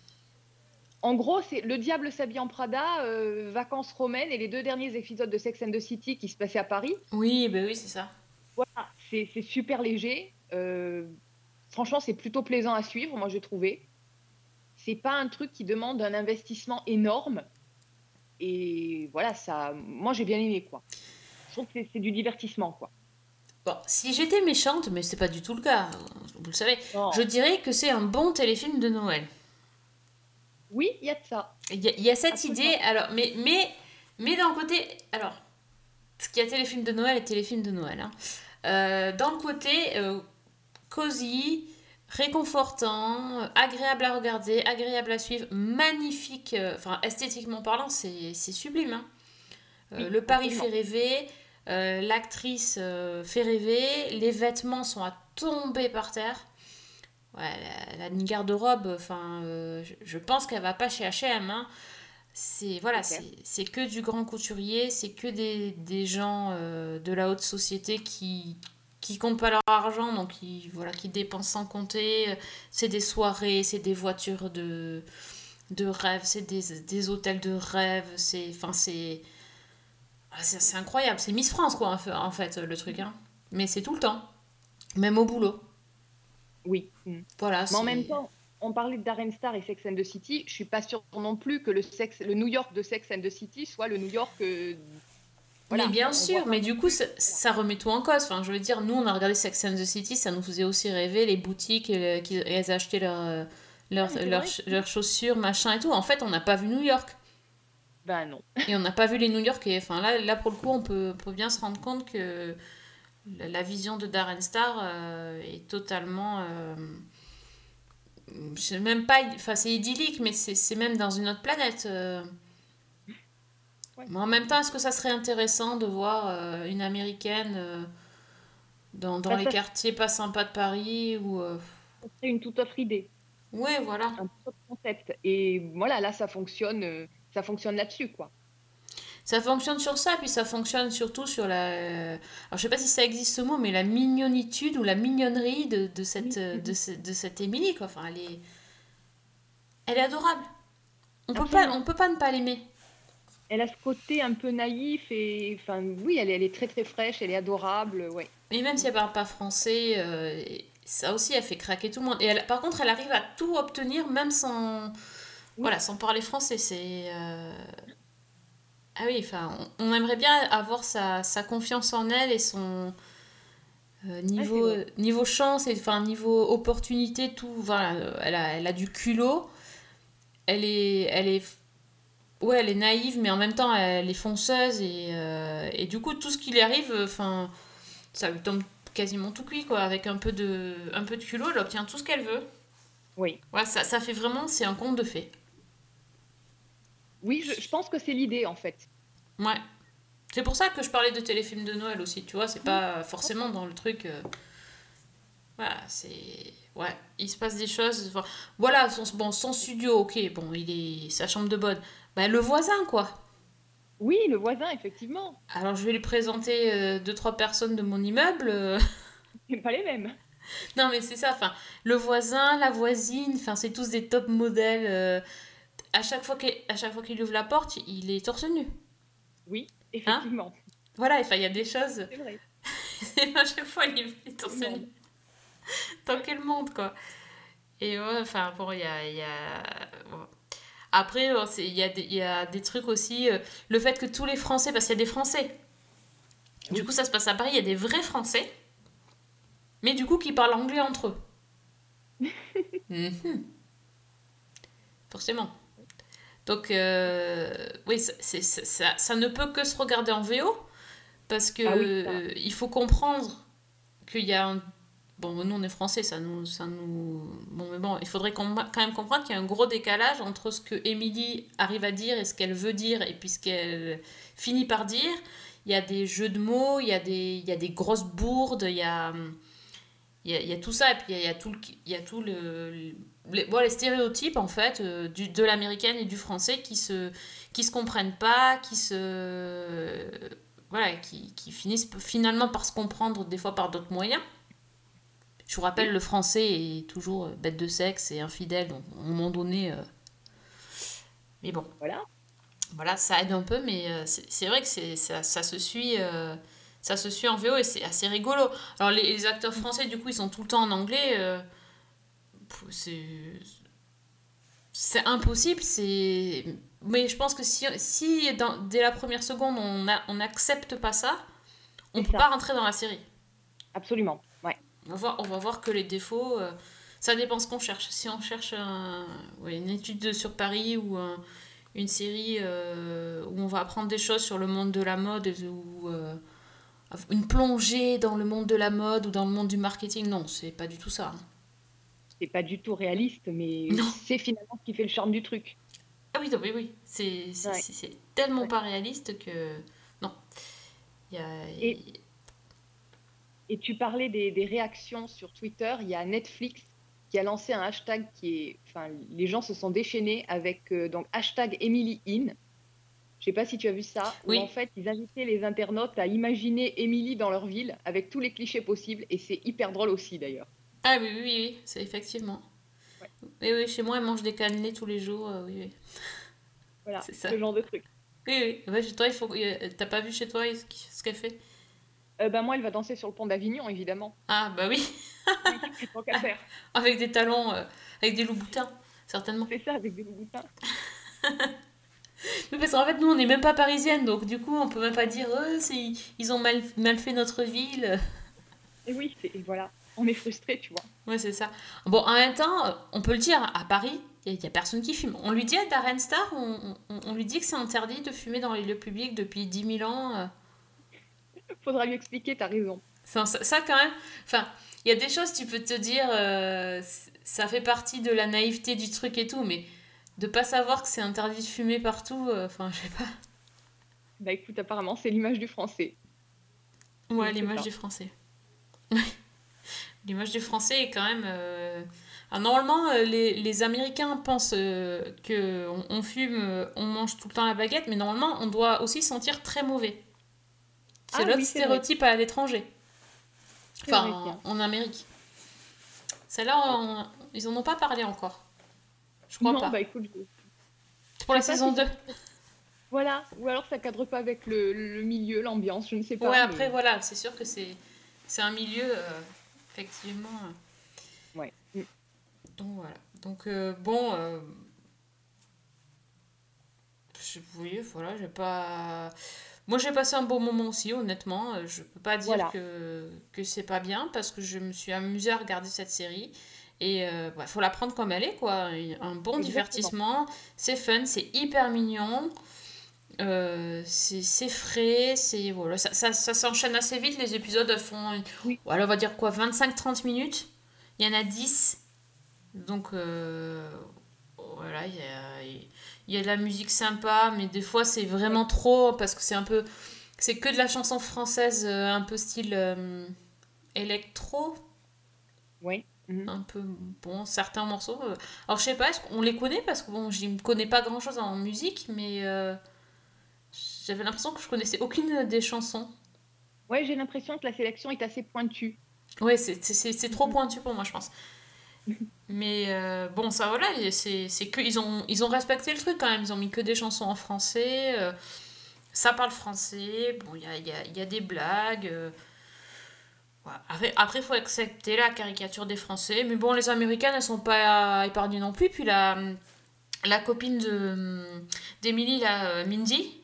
Speaker 2: en gros, c'est le diable s'habille en Prada, euh, vacances romaines et les deux derniers épisodes de Sex and the City qui se passaient à Paris.
Speaker 1: Oui, ben oui, c'est ça.
Speaker 2: Voilà, c'est c'est super léger. euh, franchement, c'est plutôt plaisant à suivre, moi j'ai trouvé. C'est pas un truc qui demande un investissement énorme. Et voilà, ça, moi j'ai bien aimé quoi. Je trouve que c'est- du divertissement quoi.
Speaker 1: Bon, si j'étais méchante, mais c'est pas du tout le cas, vous le savez,
Speaker 2: Non.
Speaker 1: je dirais que c'est un bon téléfilm de Noël.
Speaker 2: Oui, il y a de ça.
Speaker 1: Il y, a- il y a cette
Speaker 2: Absolument.
Speaker 1: idée, alors, mais, mais, mais d'un côté, alors, ce qu'il y a téléfilm de Noël et téléfilm de Noël. hein. Euh, dans le côté euh, cosy, réconfortant, agréable à regarder, agréable à suivre, magnifique, euh, enfin esthétiquement parlant, c'est sublime. hein. Euh,
Speaker 2: Oui,
Speaker 1: le pari
Speaker 2: absolument.
Speaker 1: fait rêver, euh, l'actrice euh, fait rêver, les vêtements sont à tomber par terre. Ouais, la, la garde-robe, enfin, euh, je, je pense qu'elle va pas chez H&M. hein. C'est voilà,
Speaker 2: C'est
Speaker 1: que du grand couturier, c'est que des, des gens de la haute société qui qui comptent pas leur argent, donc qui voilà, qui dépensent sans compter. C'est des soirées, c'est des voitures de de rêve, c'est des, des hôtels de rêve, c'est enfin c'est c'est c'est incroyable, c'est Miss France quoi en fait, le truc hein. Mais c'est tout le temps, même au boulot.
Speaker 2: Oui.
Speaker 1: Voilà.
Speaker 2: Mais en même temps, on parlait de Darren Star et Sex and the City. Je suis pas sûre non plus que le, New York de Sex and the City soit le New York. euh, voilà,
Speaker 1: mais bien sûr, mais du coup, ça, ça remet tout en cause. Enfin, je veux dire, nous, on a regardé Sex and the City, ça nous faisait aussi rêver les boutiques, et, le- et elles achetaient leurs euh,
Speaker 2: Ah,
Speaker 1: leurs chaussures, machin et tout. En fait, on n'a pas vu New York.
Speaker 2: Non.
Speaker 1: Et on n'a pas vu les New Yorkais. Enfin, là, là, pour le coup, on peut, bien se rendre compte que la, vision de Darren Star euh, est totalement. euh, c'est même pas. Enfin, c'est idyllique, mais c'est même dans une autre planète. euh.
Speaker 2: Ouais.
Speaker 1: Mais en même temps, est-ce que ça serait intéressant de voir une américaine dans, dans
Speaker 2: Bah,
Speaker 1: les
Speaker 2: ça-
Speaker 1: quartiers pas sympas de Paris ou.
Speaker 2: C'est une toute autre idée.
Speaker 1: Ouais, voilà.
Speaker 2: un tout autre concept. Et voilà, là, ça fonctionne, ça fonctionne là-dessus, quoi.
Speaker 1: Ça fonctionne sur ça, puis ça fonctionne surtout sur la. Alors, je sais pas si ça existe ce mot, mais la mignonitude ou la mignonnerie de, de cette, de, ce- de cette Émilie, quoi. Enfin, elle est. Elle est adorable. On peut, pas,
Speaker 2: Absolument.
Speaker 1: on peut pas ne pas l'aimer.
Speaker 2: Elle a ce côté un peu naïf et, enfin, oui, elle, est- elle est très très fraîche, elle est adorable, ouais.
Speaker 1: Et même si elle parle pas français, euh, ça aussi, elle fait craquer tout le monde. Et elle- par contre, elle arrive à tout obtenir, même sans. Voilà, sans parler français. C'est. euh, Ah oui, enfin, on, on aimerait bien avoir sa, sa confiance en elle et son. euh, niveau,
Speaker 2: c'est vrai.
Speaker 1: niveau chance et enfin niveau opportunité tout voilà euh, elle a, elle a du culot elle est elle est ouais elle est naïve mais en même temps elle est fonceuse et, euh, et du coup tout ce qui lui arrive euh, enfin ça lui tombe quasiment tout cuit quoi avec un peu de un peu de culot elle obtient tout ce qu'elle veut
Speaker 2: Oui,
Speaker 1: ouais ça, ça fait vraiment c'est un conte de fées
Speaker 2: oui, je, je pense que c'est l'idée en fait.
Speaker 1: ouais c'est pour ça que je parlais de téléfilm de Noël aussi tu vois c'est pas forcément dans le truc euh, voilà c'est ouais il se passe des choses enfin, voilà son bon son studio ok bon il est sa chambre de bonne bah le voisin quoi
Speaker 2: Oui, le voisin, effectivement,
Speaker 1: alors je vais lui présenter euh, deux trois personnes de mon immeuble euh, <laughs>
Speaker 2: c'est pas les mêmes.
Speaker 1: Non, mais c'est ça, enfin, le voisin, la voisine, enfin, c'est tous des top modèles. À chaque fois qu'il à chaque fois qu'il ouvre la porte, il est torse nu.
Speaker 2: Oui, effectivement,
Speaker 1: Voilà, enfin, il y a des choses.
Speaker 2: c'est vrai. <laughs>
Speaker 1: à chaque fois, il est torse nu. Dans quel monde, quoi. Et ouais, enfin, bon, il y a. y a- bon. Après, euh, il y, a des- il y a des trucs aussi. euh, le fait que tous les Français, parce qu'il y a des Français. Du coup, ça se passe à Paris, il y a des vrais Français. Mais du coup, qui parlent anglais entre eux. <laughs> Mhm. Forcément. Donc, euh, oui, ça, ne peut que se regarder en VO. Parce que
Speaker 2: Ah oui,
Speaker 1: euh, il faut comprendre qu'il y a un. Bon, nous on est français, ça nous. Ça nous... Bon, mais bon, il faudrait quand même comprendre qu'il y a un gros décalage entre ce que Émilie arrive à dire et ce qu'elle veut dire et puis ce qu'elle finit par dire. Il y a des jeux de mots, il y a des, il y a des grosses bourdes, il y a, il y a, il y a tout ça, et puis il y a, il y a tout le, il y a tout le, les, bon, les stéréotypes en fait euh, du, de l'américaine et du français qui se, qui se comprennent pas, qui se, voilà, qui, qui finissent finalement par se comprendre des fois par d'autres moyens. Je vous rappelle, le français est toujours euh, bête de sexe et infidèle, donc à un moment donné. euh, Mais bon,
Speaker 2: Voilà.
Speaker 1: voilà, ça aide un peu, mais euh, c'est vrai que c'est ça, ça se suit. Ça se suit en VO et c'est assez rigolo. Alors les, les acteurs français, du coup, ils sont tout le temps en anglais. euh, c'est impossible. C'est mais je pense que si, si dans- dès la première seconde on n'accepte pas ça, on
Speaker 2: C'est
Speaker 1: peut
Speaker 2: ça.
Speaker 1: pas rentrer dans la série.
Speaker 2: Absolument. Ouais.
Speaker 1: On va voir, on va voir que les défauts, euh, ça dépend ce qu'on cherche. Si on cherche un- ouais, une étude de- sur Paris ou un- une série euh, où on va apprendre des choses sur le monde de la mode ou euh, une plongée dans le monde de la mode ou dans le monde du marketing, non, c'est pas du tout ça. hein.
Speaker 2: C'est pas du tout réaliste, mais c'est finalement ce qui fait le charme du truc.
Speaker 1: Ah oui, non, oui, oui, c'est
Speaker 2: Ouais.
Speaker 1: tellement
Speaker 2: Ouais.
Speaker 1: pas réaliste que non. Il y a,
Speaker 2: Et- Et tu parlais des, des réactions sur Twitter. Il y a Netflix qui a lancé un hashtag qui est. Enfin, les gens se sont déchaînés avec euh, donc hashtag Emily In. Je sais pas si tu as vu ça.
Speaker 1: Oui.
Speaker 2: Où en fait, ils invitaient les internautes à imaginer Emily dans leur ville avec tous les clichés possibles. Et c'est hyper drôle aussi d'ailleurs.
Speaker 1: Ah oui, oui, oui, c'est effectivement.
Speaker 2: Ouais.
Speaker 1: Oui, oui, chez moi, elle mange des cannelés tous les jours, euh, oui, oui.
Speaker 2: Voilà,
Speaker 1: C'est ça.
Speaker 2: ce genre de truc.
Speaker 1: Oui, oui. Ouais, chez toi, il faut. euh, T'as pas vu chez toi ce qu'elle fait?
Speaker 2: Euh, ben moi, elle va danser sur le pont d'Avignon, évidemment.
Speaker 1: Ah, bah oui,
Speaker 2: Tant qu'à faire? <laughs>
Speaker 1: avec des talons, euh, avec des loups-boutins, certainement.
Speaker 2: C'est ça, avec des boutins. <laughs>
Speaker 1: Mais parce qu'en fait, nous, on n'est même pas parisienne, donc du coup, on peut même pas dire, c'est- ils ont mal, mal fait notre ville.
Speaker 2: Et oui, et voilà. On est frustrés, tu vois.
Speaker 1: Ouais, c'est ça. Bon, en même temps, euh, on peut le dire, à Paris, il n'y a, personne qui fume. On lui dit à Darren Star, on, on- on lui dit que c'est interdit de fumer dans les lieux publics depuis 10 000 ans. euh.
Speaker 2: Faudra lui expliquer, t'as raison.
Speaker 1: Enfin, ça, ça, quand même, enfin, il y a des choses, tu peux te dire, euh, ça fait partie de la naïveté du truc et tout, mais de pas savoir que c'est interdit de fumer partout, euh, enfin, je sais pas.
Speaker 2: Bah écoute, apparemment, c'est l'image du français.
Speaker 1: Ouais, l'image du français. <laughs> l'image du français est quand même. euh, ah, normalement, euh, les, les Américains pensent euh, que on, on fume, on mange tout le temps la baguette, mais normalement, on doit aussi sentir très mauvais. C'est
Speaker 2: Ah
Speaker 1: l'autre
Speaker 2: oui, c'est vrai.
Speaker 1: stéréotype à l'étranger. Enfin, en, Amérique. Celle-là, ils en ont pas parlé encore. Je crois
Speaker 2: non,
Speaker 1: pas.
Speaker 2: bah écoute, je-
Speaker 1: pour la saison
Speaker 2: si
Speaker 1: 2.
Speaker 2: voilà. Ou alors ça cadre pas avec le, le milieu, l'ambiance, je ne sais pas.
Speaker 1: Ouais,
Speaker 2: mais-
Speaker 1: après, voilà, c'est sûr que c'est c'est un milieu, euh, effectivement. euh,
Speaker 2: Ouais.
Speaker 1: Donc voilà. Donc euh, bon, euh, je, oui, voilà, j'ai pas. Moi, j'ai passé un bon moment aussi, honnêtement. Je peux pas dire
Speaker 2: Voilà.
Speaker 1: que, que c'est pas bien parce que je me suis amusée à regarder cette série. Et il faut la prendre comme elle est, quoi. Un bon
Speaker 2: Exactement.
Speaker 1: divertissement. C'est fun, c'est hyper mignon. Euh, c'est frais, c'est voilà, ça, ça, ça s'enchaîne assez vite. Les épisodes font,
Speaker 2: Oui.
Speaker 1: voilà, on va dire quoi, 25-30 minutes. Il y en a 10. Donc euh, voilà, il y a, il y a de la musique sympa, mais des fois c'est vraiment trop parce que c'est un peu. C'est que de la chanson française, euh, un peu style euh, électro,
Speaker 2: Ouais. Mhm.
Speaker 1: un peu bon certains morceaux euh. alors je sais pas est-ce qu'on les connaît? Parce que bon je ne connais pas grand chose en musique mais euh, j'avais l'impression que je connaissais aucune des chansons
Speaker 2: Ouais, j'ai l'impression que la sélection est assez pointue.
Speaker 1: ouais c'est- trop pointu pour moi je pense mais euh, bon ça voilà c'est que ils ont ils ont respecté le truc quand même ils ont mis que des chansons en français ça parle français bon il y a, y, a, il y a des blagues. Après, après, faut accepter la caricature des Français. Mais bon, les Américaines, elles sont pas épargnées non plus. Puis la, la copine de d'Emily, là, euh, Mindy,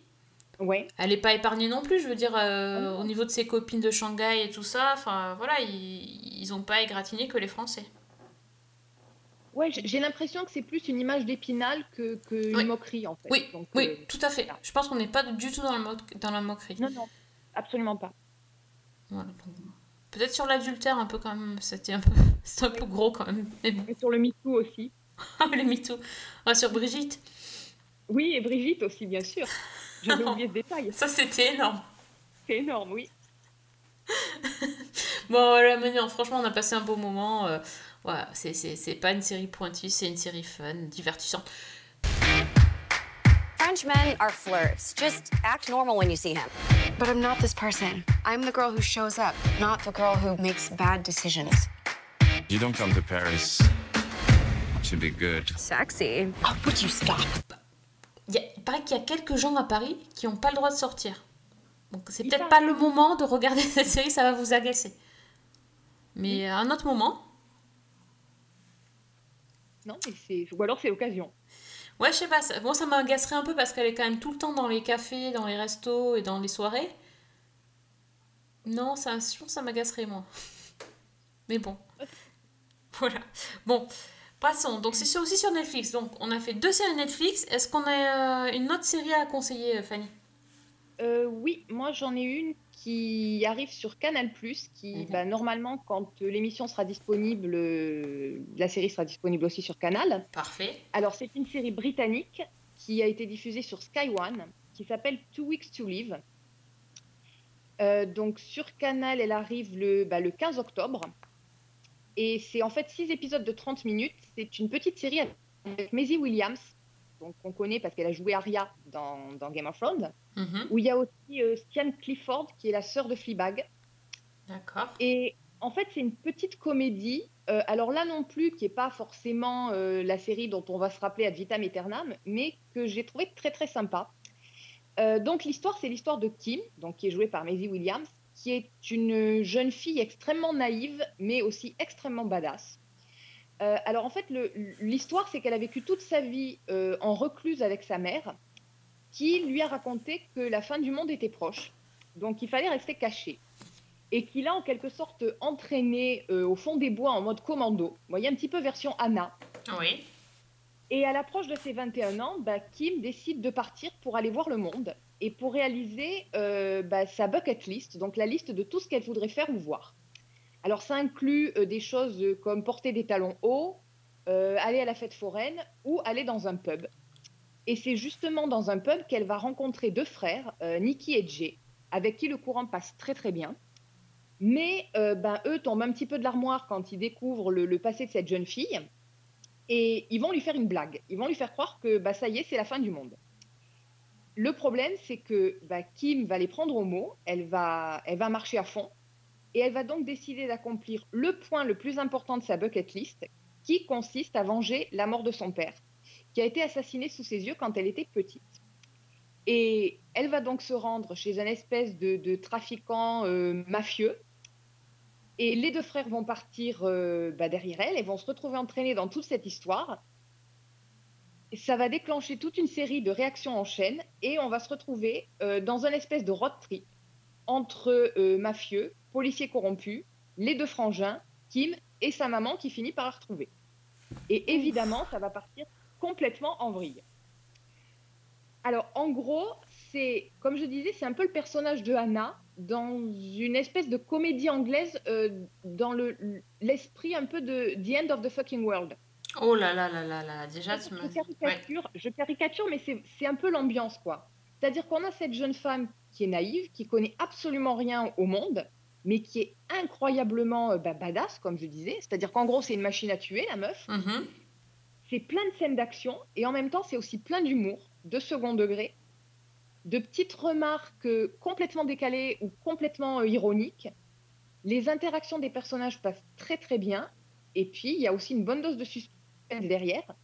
Speaker 2: Ouais.
Speaker 1: elle n'est pas épargnée non plus. Je veux dire, euh, au niveau de ses copines de Shanghai et tout ça, enfin voilà, ils, ils ont pas égratigné que les Français.
Speaker 2: Ouais, j'ai l'impression que c'est plus une image d'épinal que, que une moquerie en fait.
Speaker 1: Oui,
Speaker 2: Donc,
Speaker 1: oui,
Speaker 2: euh,
Speaker 1: tout à fait. Je pense qu'on n'est pas du tout dans, le mo- dans la moquerie.
Speaker 2: non, non, absolument pas.
Speaker 1: Voilà, Peut-être sur l'adultère un peu quand même, c'était un peu, <laughs> c'était un peu gros quand même.
Speaker 2: Et sur le MeToo aussi.
Speaker 1: les MeToo. Ah, sur Brigitte,
Speaker 2: Oui, et Brigitte aussi, bien sûr. J'avais <laughs> oublié ce détail.
Speaker 1: ça c'était énorme.
Speaker 2: C'est énorme, oui. <laughs>
Speaker 1: Bon, voilà, mais non, franchement, on a passé un beau moment. euh, voilà, c'est, c'est, c'est pas une série pointue, c'est une série fun, divertissante.
Speaker 5: French men are flirts. Just act normal when you see him.
Speaker 6: But I'm not this person. I'm the girl who shows up, not the girl who makes bad decisions.
Speaker 7: You don't come to Paris to be good.
Speaker 5: Sexy.
Speaker 6: Oh, would you stop?
Speaker 1: Il, a- il paraît qu'il y a quelques gens à Paris qui n'ont pas le droit de sortir. Donc c'est peut-être pas le moment de regarder <laughs> cette série, ça va vous agacer. Mais à un autre moment,
Speaker 2: Non, mais c'est... Ou alors c'est l'occasion.
Speaker 1: Ouais, je sais pas, bon, ça m'agacerait un peu parce qu'elle est quand même tout le temps dans les cafés, dans les restos et dans les soirées. Non, ça, je pense ça m'agacerait moins. <laughs> Mais bon. <laughs> Voilà. Bon, passons. Donc c'est aussi sur Netflix. Donc on a fait deux séries Netflix. Est-ce qu'on a euh, une autre série à conseiller, Fanny?
Speaker 2: Euh, oui, moi j'en ai une qui arrive sur Canal+, qui
Speaker 1: Mhm.
Speaker 2: bah, normalement quand euh, l'émission sera disponible, euh, la série sera disponible aussi sur Canal.
Speaker 1: Parfait.
Speaker 2: Alors c'est une série britannique qui a été diffusée sur Sky One, qui s'appelle Two Weeks to Live. Euh, donc sur Canal, elle arrive le, bah, le 15 octobre. Et c'est en fait six épisodes de 30 minutes. C'est une petite série avec Maisie Williams, donc on connaît parce qu'elle a joué Arya dans, dans Game of Thrones
Speaker 1: Mhm.
Speaker 2: où il y a aussi euh, Stian Clifford, qui est la sœur de Fleabag.
Speaker 1: D'accord.
Speaker 2: Et en fait, c'est une petite comédie. euh, alors là non plus, qui n'est pas forcément euh, la série dont on va se rappeler ad vitam aeternam, mais que j'ai trouvé très très sympa. Euh, donc l'histoire, c'est l'histoire de Kim, donc qui est jouée par Maisie Williams, qui est une jeune fille extrêmement naïve, mais aussi extrêmement badass. Euh, alors en fait, l'histoire, c'est qu'elle a vécu toute sa vie euh, en recluse avec sa mère, qui lui a raconté que la fin du monde était proche, donc il fallait rester caché et qui l'a en quelque sorte entraîné euh, au fond des bois en mode commando. Vous voyez, un petit peu version Anna.
Speaker 1: Oui.
Speaker 2: Et à l'approche de ses 21 ans, bah, Kim décide de partir pour aller voir le monde et pour réaliser bah, sa bucket list, donc la liste de tout ce qu'elle voudrait faire ou voir. Alors ça inclut euh, des choses comme porter des talons hauts, euh, aller à la fête foraine ou aller dans un pub. Et c'est justement dans un pub qu'elle va rencontrer deux frères, euh, Nikki et Jay, avec qui le courant passe très très bien. Mais ben, eux tombent un petit peu de l'armoire quand ils découvrent le, passé de cette jeune fille. Et ils vont lui faire une blague. Ils vont lui faire croire que bah, ça y est, c'est la fin du monde. Le problème, c'est que bah, Kim va les prendre au mot, elle va marcher à fond, et elle va donc décider d'accomplir le point le plus important de sa bucket list, qui consiste à venger la mort de son père, qui a été assassiné sous ses yeux quand elle était petite. Et elle va donc se rendre chez un espèce de, trafiquant euh, mafieux. Et les deux frères vont partir euh, bah, derrière elle et vont se retrouver entraînés dans toute cette histoire. Et ça va déclencher toute une série de réactions en chaîne et on va se retrouver euh, dans un espèce de road trip entre euh, mafieux, policiers corrompus, les deux frangins, Kim et sa maman qui finit par la retrouver. Et évidemment, ça va partir complètement en vrille. Alors, en gros, c'est, comme je disais, c'est un peu le personnage de Hannah dans une espèce de comédie anglaise, euh, dans le, l'esprit un peu de The End of the Fucking World.
Speaker 1: Oh là là là là là, déjà tu me...
Speaker 2: Je caricature, je caricature mais c'est, c'est un peu l'ambiance, quoi. C'est-à-dire qu'on a cette jeune femme qui est naïve, qui connaît absolument rien au monde, mais qui est incroyablement euh, bah, badass, comme je disais. C'est-à-dire qu'en gros, c'est une machine à tuer, la meuf.
Speaker 1: Mhm.
Speaker 2: C'est plein de scènes d'action et en même temps, c'est aussi plein d'humour, de second degré, de petites remarques euh, complètement décalées ou complètement euh, ironiques. Les interactions des personnages passent très très bien. Et puis, il y a aussi une bonne dose de suspense derrière.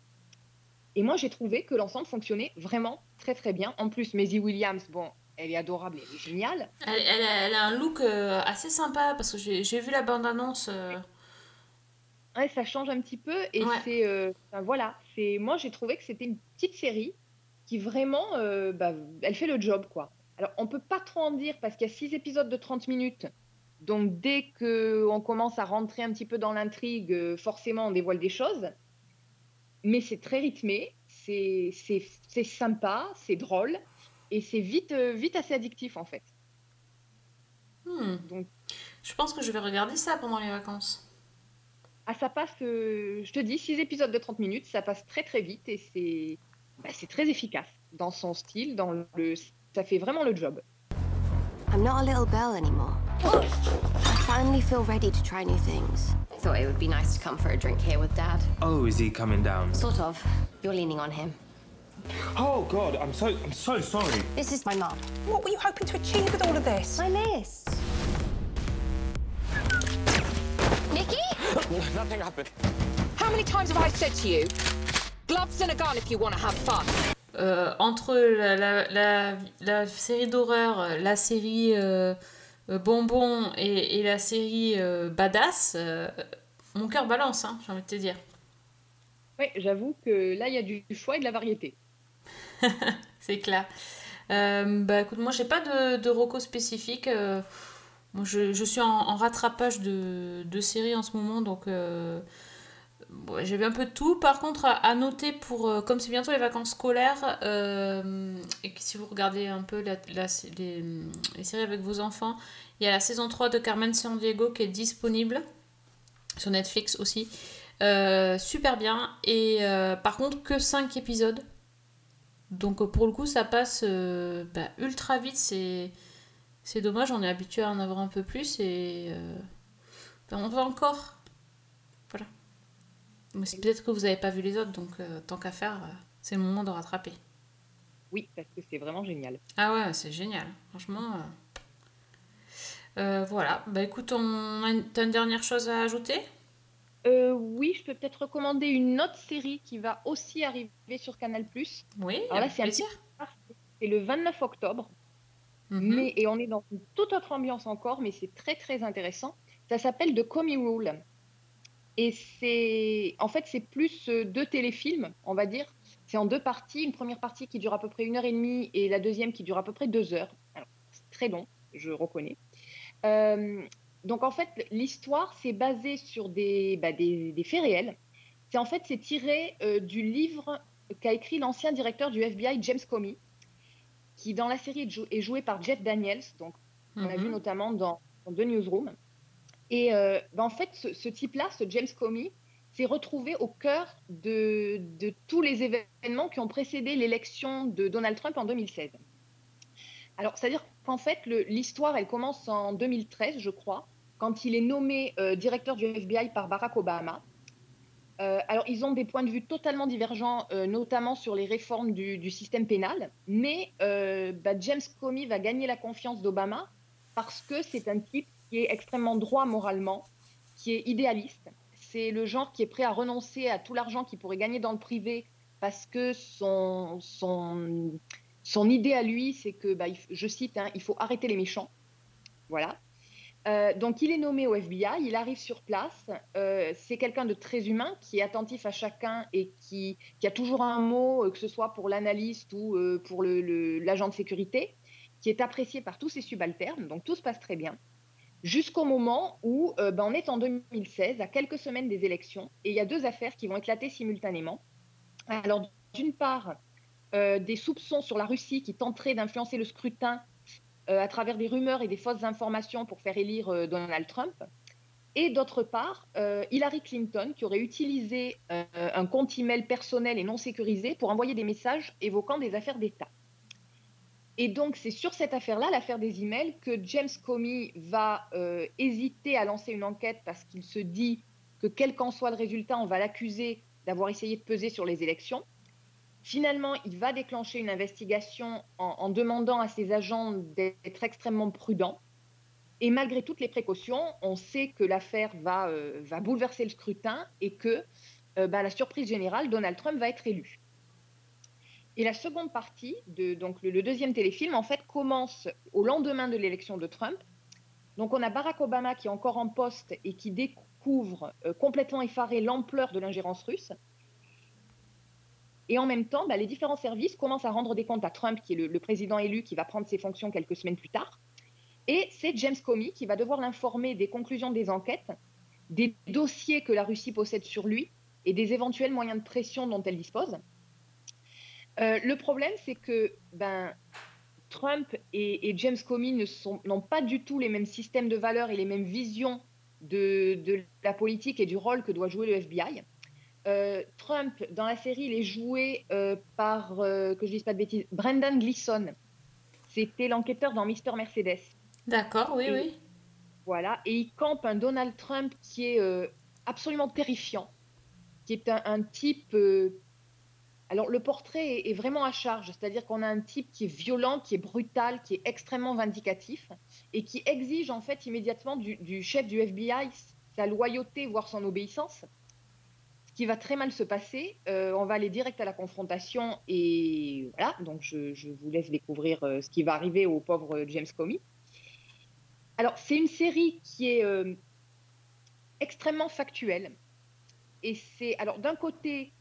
Speaker 2: Et moi, j'ai trouvé que l'ensemble fonctionnait vraiment très très bien. En plus, Maisie Williams, bon, elle est adorable, elle est géniale.
Speaker 1: Elle, elle a, elle a un look euh, assez sympa parce que j'ai vu la bande-annonce. euh,
Speaker 2: Ouais, ça change un petit peu et
Speaker 1: Ouais.
Speaker 2: c'est euh, voilà, c'est moi j'ai trouvé que c'était une petite série qui vraiment euh, bah, elle fait le job quoi. Alors on peut pas trop en dire parce qu'il y a six épisodes de 30 minutes. Donc dès que on commence à rentrer un petit peu dans l'intrigue, forcément on dévoile des choses. Mais c'est très rythmé, c'est c'est c'est sympa, c'est drôle et c'est vite euh, vite assez addictif en fait.
Speaker 1: Hmm.
Speaker 2: Donc
Speaker 1: Je pense que je vais regarder ça pendant les vacances.
Speaker 2: Ah, ça passe, euh, je te dis, six épisodes de 30 minutes, ça passe très très vite et c'est bah, c'est très efficace dans son style, dans le, ça fait vraiment le job.
Speaker 6: I'm not a little girl anymore. I finally feel ready to try new things.
Speaker 8: I Thought it would be nice to come for a drink here with Dad.
Speaker 9: Oh, is he coming down?
Speaker 8: Sort of. You're leaning on him.
Speaker 9: Oh God, I'm so I'm so sorry.
Speaker 8: This is my mum.
Speaker 10: What were you hoping to achieve with all of this?
Speaker 8: My list. Nikki? <gasps>
Speaker 9: Nothing happened.
Speaker 10: How many times have I said to you, gloves and a gun if you want to have fun?
Speaker 1: Euh, entre la, la, la, la série d'horreur, la série euh, bonbon et, et la série euh, badass, euh, mon cœur balance, hein, j'ai envie de te dire.
Speaker 2: Oui, j'avoue que là, il y a du choix et de la variété. <laughs>
Speaker 1: C'est clair. Euh, bah écoute, moi j'ai pas de, de reco spécifique. euh, moi je, je suis en, en rattrapage de, de séries en ce moment, donc euh, j'ai vu un peu de tout. Par contre, à, noter pour, euh, comme c'est bientôt les vacances scolaires, euh, et que si vous regardez un peu les, séries avec vos enfants, il y a la saison 3 de Carmen San Diego qui est disponible sur Netflix aussi. Euh, super bien. Et par contre, que 5 épisodes. Donc pour le coup, ça passe bah, ultra vite. C'est c'est dommage, on est habitué à en avoir un peu plus et bah, on va encore. Voilà. Mais c'est peut-être que vous n'avez pas vu les autres, donc euh, tant qu'à faire, euh, c'est le moment de rattraper.
Speaker 2: Oui, parce que c'est vraiment génial.
Speaker 1: Ah ouais, c'est génial. Franchement. euh. Voilà. Bah écoute, on t'as une dernière chose à ajouter?
Speaker 2: Oui, je peux peut-être recommander une autre série qui va aussi arriver sur Canal+.
Speaker 1: Oui,
Speaker 2: Alors là,
Speaker 1: avec
Speaker 2: c'est un
Speaker 1: plaisir.
Speaker 2: petit- c'est le 29 octobre.
Speaker 1: Mhm.
Speaker 2: Mais, et on est dans une toute autre ambiance encore, mais c'est très très intéressant. Ça s'appelle The Comey Rule. Et c'est en fait c'est plus euh, deux téléfilms, on va dire. C'est en deux parties. Une première partie qui dure à peu près une heure et demie et la deuxième qui dure à peu près deux heures. Alors c'est très long, je reconnais. Euh, donc en fait l'histoire c'est basé sur des, bah, des, des faits réels. C'est en fait c'est tiré euh, du livre qu'a écrit l'ancien directeur du FBI James Comey qui dans la série est, jou- est joué par Jeff Daniels, donc on a vu notamment dans, dans The Newsroom. Et euh, ben, en fait, ce, type-là, ce James Comey, s'est retrouvé au cœur de, tous les événements qui ont précédé l'élection de Donald Trump en 2016. Alors, c'est-à-dire qu'en fait, l'histoire, elle commence en 2013, je crois, quand il est nommé euh, directeur du FBI par Barack Obama. Euh, alors, ils ont des points de vue totalement divergents, notamment sur les réformes du, système pénal. Mais bah, James Comey va gagner la confiance d'Obama parce que c'est un type qui est extrêmement droit moralement, qui est idéaliste. C'est le genre qui est prêt à renoncer à tout l'argent qu'il pourrait gagner dans le privé parce que son, son, son idée à lui, c'est que, bah, je cite, hein, il faut arrêter les méchants. Voilà. Euh, donc il est nommé au FBI, il arrive sur place. Euh, c'est quelqu'un de très humain qui est attentif à chacun et qui, qui a toujours un mot, euh, que ce soit pour l'analyste ou pour le- le- l'agent de sécurité, qui est apprécié par tous ses subalternes. Donc tout se passe très bien. Jusqu'au moment où euh, ben, on est en 2016, à quelques semaines des élections, et il y a deux affaires qui vont éclater simultanément. Alors d'une part, euh, des soupçons sur la Russie qui tenterait d'influencer le scrutin euh, à travers des rumeurs et des fausses informations pour faire élire Donald Trump. Et d'autre part, Hillary Clinton qui aurait utilisé un compte email personnel et non sécurisé pour envoyer des messages évoquant des affaires d'État. Et donc, c'est sur cette affaire-là, l'affaire des emails, que James Comey va euh, hésiter à lancer une enquête parce qu'il se dit que quel qu'en soit le résultat, on va l'accuser d'avoir essayé de peser sur les élections. Finalement, il va déclencher une investigation en, demandant à ses agents d'être extrêmement prudents. Et malgré toutes les précautions, on sait que l'affaire va, euh, bouleverser le scrutin et que, euh, bah, la surprise générale, Donald Trump va être élu. Et la seconde partie, donc le, deuxième téléfilm, commence au lendemain de l'élection de Trump. Donc on a Barack Obama qui est encore en poste et qui découvre euh, complètement effaré l'ampleur de l'ingérence russe. Et en même temps, bah, les différents services commencent à rendre des comptes à Trump, qui est le président élu, qui va prendre ses fonctions quelques semaines plus tard. Et c'est James Comey qui va devoir l'informer des conclusions des enquêtes, des dossiers que la Russie possède sur lui et des éventuels moyens de pression dont elle dispose. Euh, le problème, c'est que ben, Trump et, et James Comey n'ont pas du tout les mêmes systèmes de valeurs et les mêmes visions de, de la politique et du rôle que doit jouer le FBI. Euh, Trump, dans la série, il est joué euh, par, que je dise pas de bêtises, Brendan Gleeson. C'était l'enquêteur dans Mister Mercedes.
Speaker 1: D'accord, oui,
Speaker 2: Et-
Speaker 1: oui.
Speaker 2: Voilà, et il campe un Donald Trump qui est absolument terrifiant, qui est un, un type. Euh, Alors, le portrait est, vraiment à charge, c'est-à-dire qu'on a un type qui est violent, qui est brutal, qui est extrêmement vindicatif et qui exige en fait immédiatement du, chef du FBI sa loyauté, voire son obéissance. Ce qui va très mal se passer. Euh, on va aller direct à la confrontation et voilà, donc je, vous laisse découvrir euh, ce qui va arriver au pauvre James Comey. Alors, c'est une série qui est euh, extrêmement factuelle. Et c'est. Alors, d'un côté,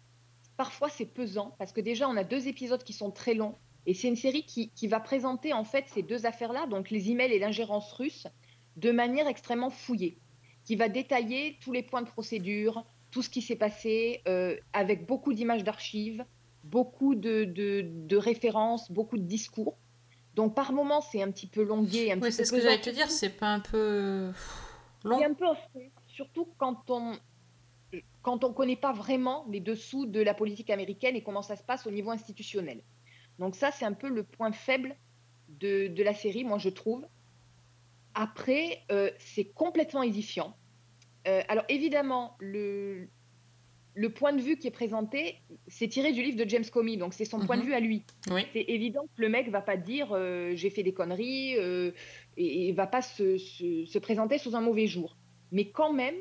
Speaker 2: parfois c'est pesant, parce que déjà, on a deux épisodes qui sont très longs. Et c'est une série qui, qui va présenter, en fait, ces deux affaires-là, donc les emails et l'ingérence russe, de manière extrêmement fouillée, qui va détailler tous les points de procédure, tout ce qui s'est passé, euh, avec beaucoup d'images d'archives, beaucoup de, de- de références, beaucoup de discours. Donc, par moments, c'est un petit peu longué, un
Speaker 1: Oui, c'est ce que j'allais te dire, c'est pas un peu long
Speaker 2: C'est un peu surtout quand on quand on connaît pas vraiment les dessous de la politique américaine et comment ça se passe au niveau institutionnel. Donc ça, c'est un peu le point faible de, de la série, moi je trouve. Après, euh, c'est complètement édifiant. Euh, alors évidemment, le, le point de vue qui est présenté, c'est tiré du livre de James Comey, donc c'est son point de
Speaker 1: Mhm.
Speaker 2: vue à lui.
Speaker 1: Oui.
Speaker 2: C'est évident que le mec va pas dire euh, j'ai fait des conneries euh, et, et va pas se, se- se présenter sous un mauvais jour. Mais quand même,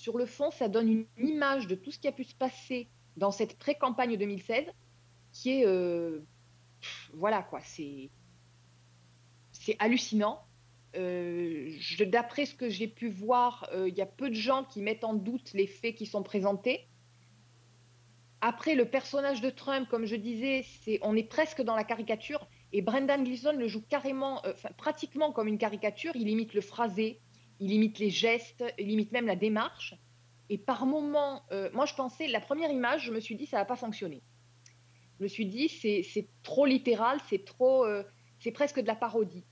Speaker 2: sur le fond, ça donne une image de tout ce qui a pu se passer dans cette pré-campagne 2016 qui est euh, voilà quoi, c'est hallucinant. Euh, D'après ce que j'ai pu voir, euh, il y a peu de gens qui mettent en doute les faits qui sont présentés. Après, le personnage de Trump, comme je disais, on est presque dans la caricature. Et Brendan Gleeson le joue carrément, pratiquement comme une caricature. Il imite le phrasé, il imite les gestes, il imite même la démarche. Et par moments, euh, moi je pensais, la première image, je me suis dit, ça va pas fonctionner. Je me suis dit, c'est trop littéral, c'est trop, euh, c'est presque de la parodie.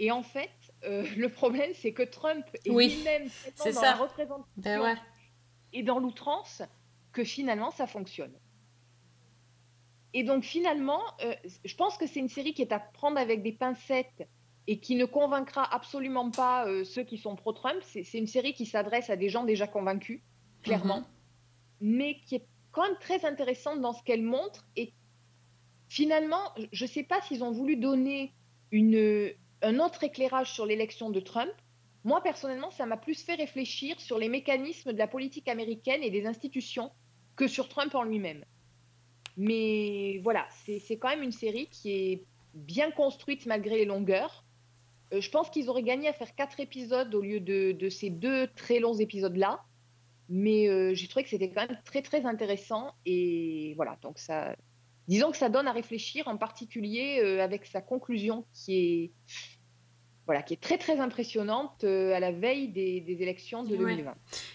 Speaker 2: Et en fait, euh, <laughs> le problème, c'est que Trump est
Speaker 1: Oui,
Speaker 2: lui-même dans
Speaker 1: ça.
Speaker 2: la représentation
Speaker 1: Ben ouais.
Speaker 2: et dans l'outrance que finalement ça fonctionne. Et donc finalement, je pense que c'est une série qui est à prendre avec des pincettes et qui ne convaincra absolument pas euh, ceux qui sont pro-Trump. C'est une série qui s'adresse à des gens déjà convaincus, clairement,
Speaker 1: Mhm.
Speaker 2: mais qui est quand même très intéressante dans ce qu'elle montre. Et finalement, je ne sais pas s'ils ont voulu donner une, un autre éclairage sur l'élection de Trump. Moi, personnellement, ça m'a plus fait réfléchir sur les mécanismes de la politique américaine et des institutions que sur Trump en lui-même. Mais voilà, c'est quand même une série qui est bien construite malgré les longueurs. Euh, je pense qu'ils auraient gagné à faire quatre épisodes au lieu de, de ces deux très longs épisodes-là. Mais euh, j'ai trouvé que c'était quand même très très intéressant. Et voilà, donc ça. Disons que ça donne à réfléchir, en particulier euh, avec sa conclusion qui est, voilà, qui est très très impressionnante à la veille des, des élections de
Speaker 1: Ouais.
Speaker 2: 2020.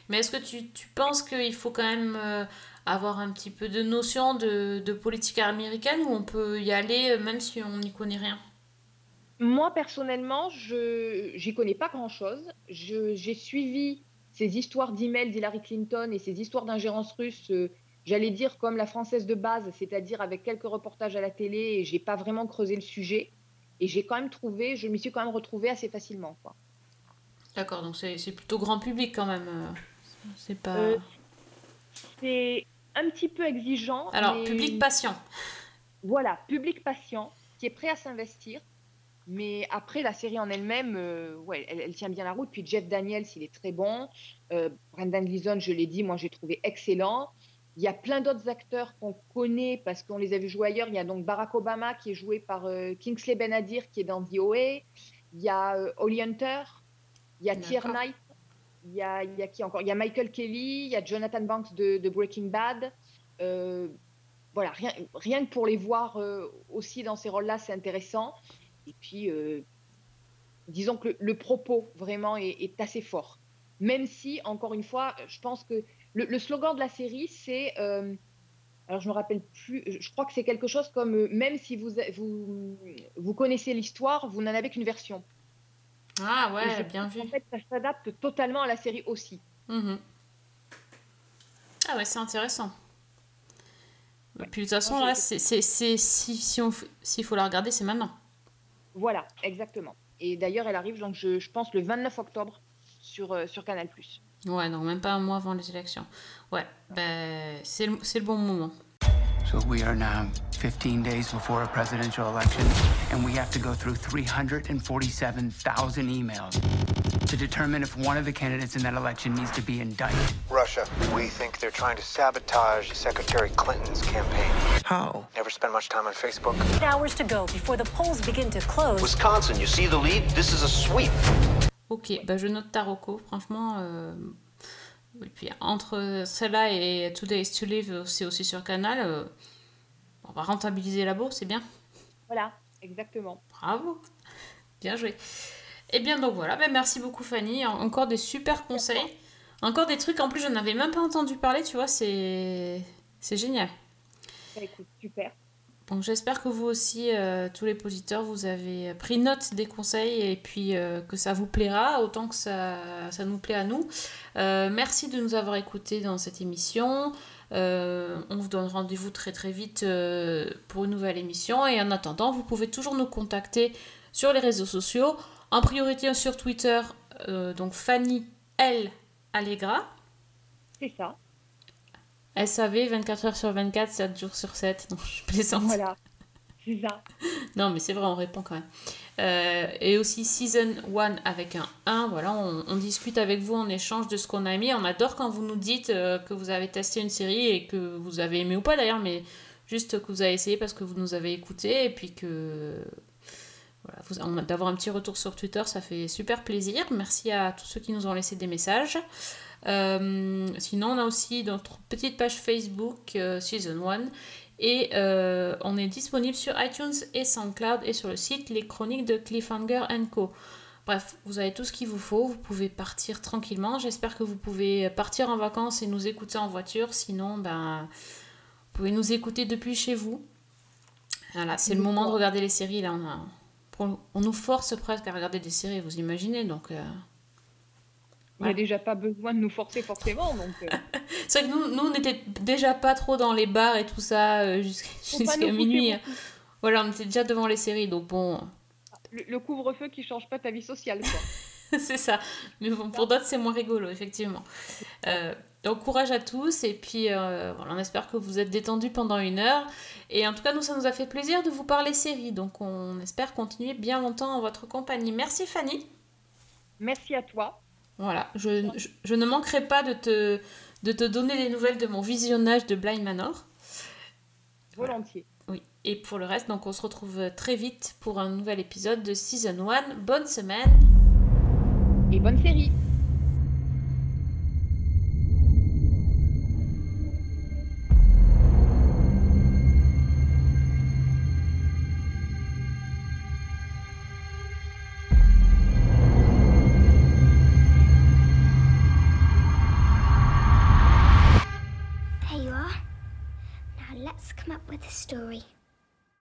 Speaker 1: Mais est-ce que tu, tu penses qu'il faut quand même avoir un petit peu de notion de, de politique américaine ou on peut y aller même si on n'y connaît rien?
Speaker 2: Moi, personnellement, je j'y connais pas grand-chose. J'ai suivi ces histoires d'emails d'Hillary Clinton et ces histoires d'ingérence russe, euh, j'allais dire comme la française de base, c'est-à-dire avec quelques reportages à la télé, et j'ai pas vraiment creusé le sujet. Et j'ai quand même trouvé, je m'y suis quand même retrouvée assez facilement. Quoi.
Speaker 1: D'accord, donc c'est plutôt grand public quand même. euh, C'est pas.
Speaker 2: Euh, C'est un petit peu exigeant.
Speaker 1: Alors,
Speaker 2: mais-
Speaker 1: public patient.
Speaker 2: Voilà, public patient, qui est prêt à s'investir. Mais après, la série en elle-même, euh, ouais, elle, elle tient bien la route. Puis Jeff Daniels, il est très bon. Euh, Brendan Gleeson, je l'ai dit, moi j'ai trouvé excellent. Il y a plein d'autres acteurs qu'on connaît parce qu'on les a vus jouer ailleurs. Il y a donc Barack Obama qui est joué par euh, Kingsley Benadir qui est dans VOA. Il y a euh, Holly Hunter. Il y a Tier. Knight Il y a, il y a qui encore? Il y a Michael Kelly, il y a Jonathan Banks de, de Breaking Bad. Euh, voilà, rien, rien que pour les voir euh, aussi dans ces rôles-là, c'est intéressant. Et puis, euh, disons que le, le propos vraiment est, est assez fort. Même si, encore une fois, je pense que le, le slogan de la série, c'est. euh, alors, je me rappelle plus, je crois que c'est quelque chose comme euh, même si vous, vous, vous connaissez l'histoire, vous n'en avez qu'une version.
Speaker 1: Ah ouais,
Speaker 2: je
Speaker 1: bien vu.
Speaker 2: qu'en fait, ça s'adapte totalement à la série aussi.
Speaker 1: Mhm. Ah ouais, c'est intéressant. Puis de toute façon, là, c'est, si, si on s'il faut la regarder, c'est maintenant.
Speaker 2: Voilà, exactement. Et d'ailleurs, elle arrive, donc, je, je pense, le 29 octobre sur, euh, sur Canal+.
Speaker 1: Ouais, non, même pas un mois avant les élections. Ouais, ben, c'est le, c'est le bon moment.
Speaker 11: So we are now 15 days before a presidential election, and we have to go through 347,000 emails to determine if one of the candidates in that election needs to be indicted.
Speaker 12: Russia. We think they're trying to sabotage Secretary Clinton's campaign.
Speaker 9: How?
Speaker 12: Never spend much time on Facebook.
Speaker 13: Eight hours to go before the polls begin to close.
Speaker 14: Wisconsin, you see the lead? This is a sweep.
Speaker 1: Ok, bah je note Taroko, franchement. euh, Et puis entre celle-là et Two Days to Live, c'est aussi sur Canal. euh, On va rentabiliser la bourse, c'est bien.
Speaker 2: Voilà, exactement.
Speaker 1: Bravo, bien joué. Et bien donc voilà, ben, merci beaucoup Fanny, En- encore des super conseils, encore des trucs en plus je n'avais même pas entendu parler, tu vois, c'est c'est génial.
Speaker 2: Bah, écoute, super.
Speaker 1: Donc j'espère que vous aussi, euh, tous les auditeurs, vous avez pris note des conseils et puis euh, que ça vous plaira autant que ça, ça nous plaît à nous. Euh, merci de nous avoir écoutés dans cette émission. On vous donne rendez-vous très très vite pour une nouvelle émission et en attendant, vous pouvez toujours nous contacter sur les réseaux sociaux, en priorité sur Twitter, donc Fanny L. Allegra.
Speaker 2: C'est ça.
Speaker 1: SAV 24 heures sur 24, 7 jours sur 7. Non, je plaisante.
Speaker 2: Voilà, c'est ça. <laughs>
Speaker 1: Non, mais c'est vrai, on répond quand même. Euh, et aussi Season 1 avec un 1. Voilà, on, on discute avec vous en échange de ce qu'on a aimé. On adore quand vous nous dites euh, que vous avez testé une série et que vous avez aimé ou pas d'ailleurs, mais juste que vous avez essayé parce que vous nous avez écouté et puis que. Voilà, vous- on- d'avoir un petit retour sur Twitter, ça fait super plaisir. Merci à tous ceux qui nous ont laissé des messages. Euh, sinon, on a aussi notre petite page Facebook euh, Season 1 et euh, on est disponible sur iTunes et SoundCloud et sur le site Les Chroniques de Cliffhanger Co. Bref, vous avez tout ce qu'il vous faut, vous pouvez partir tranquillement. J'espère que vous pouvez partir en vacances et nous écouter en voiture. Sinon, ben, vous pouvez nous écouter depuis chez vous. Voilà, c'est le moment de regarder les séries. Là, on, on nous force presque à regarder des séries, vous imaginez. Donc,
Speaker 2: Il n'y a déjà pas besoin de nous forcer forcément. Donc, euh, <laughs>
Speaker 1: C'est vrai que nous, nous, on n'était déjà pas trop dans les bars et tout ça euh, <laughs> jusqu'à minuit. Voilà, on était déjà devant les séries, donc bon,
Speaker 2: le, le couvre-feu qui change pas ta vie sociale. Quoi. <laughs>
Speaker 1: c'est ça. Mais bon, pour d'autres, c'est moins rigolo, effectivement. Euh, donc courage à tous, et puis euh, voilà, on espère que vous êtes détendus pendant une heure. Et en tout cas, nous, ça nous a fait plaisir de vous parler séries, donc on espère continuer bien longtemps en votre compagnie. Merci Fanny.
Speaker 2: Merci à toi.
Speaker 1: Voilà, je, je, je ne manquerai pas de te, de te donner des nouvelles de mon visionnage de Blind Manor.
Speaker 2: Volontiers.
Speaker 1: Oui, et pour le reste, donc on se retrouve très vite pour un nouvel épisode de Season 1. Bonne semaine
Speaker 2: Et bonne série.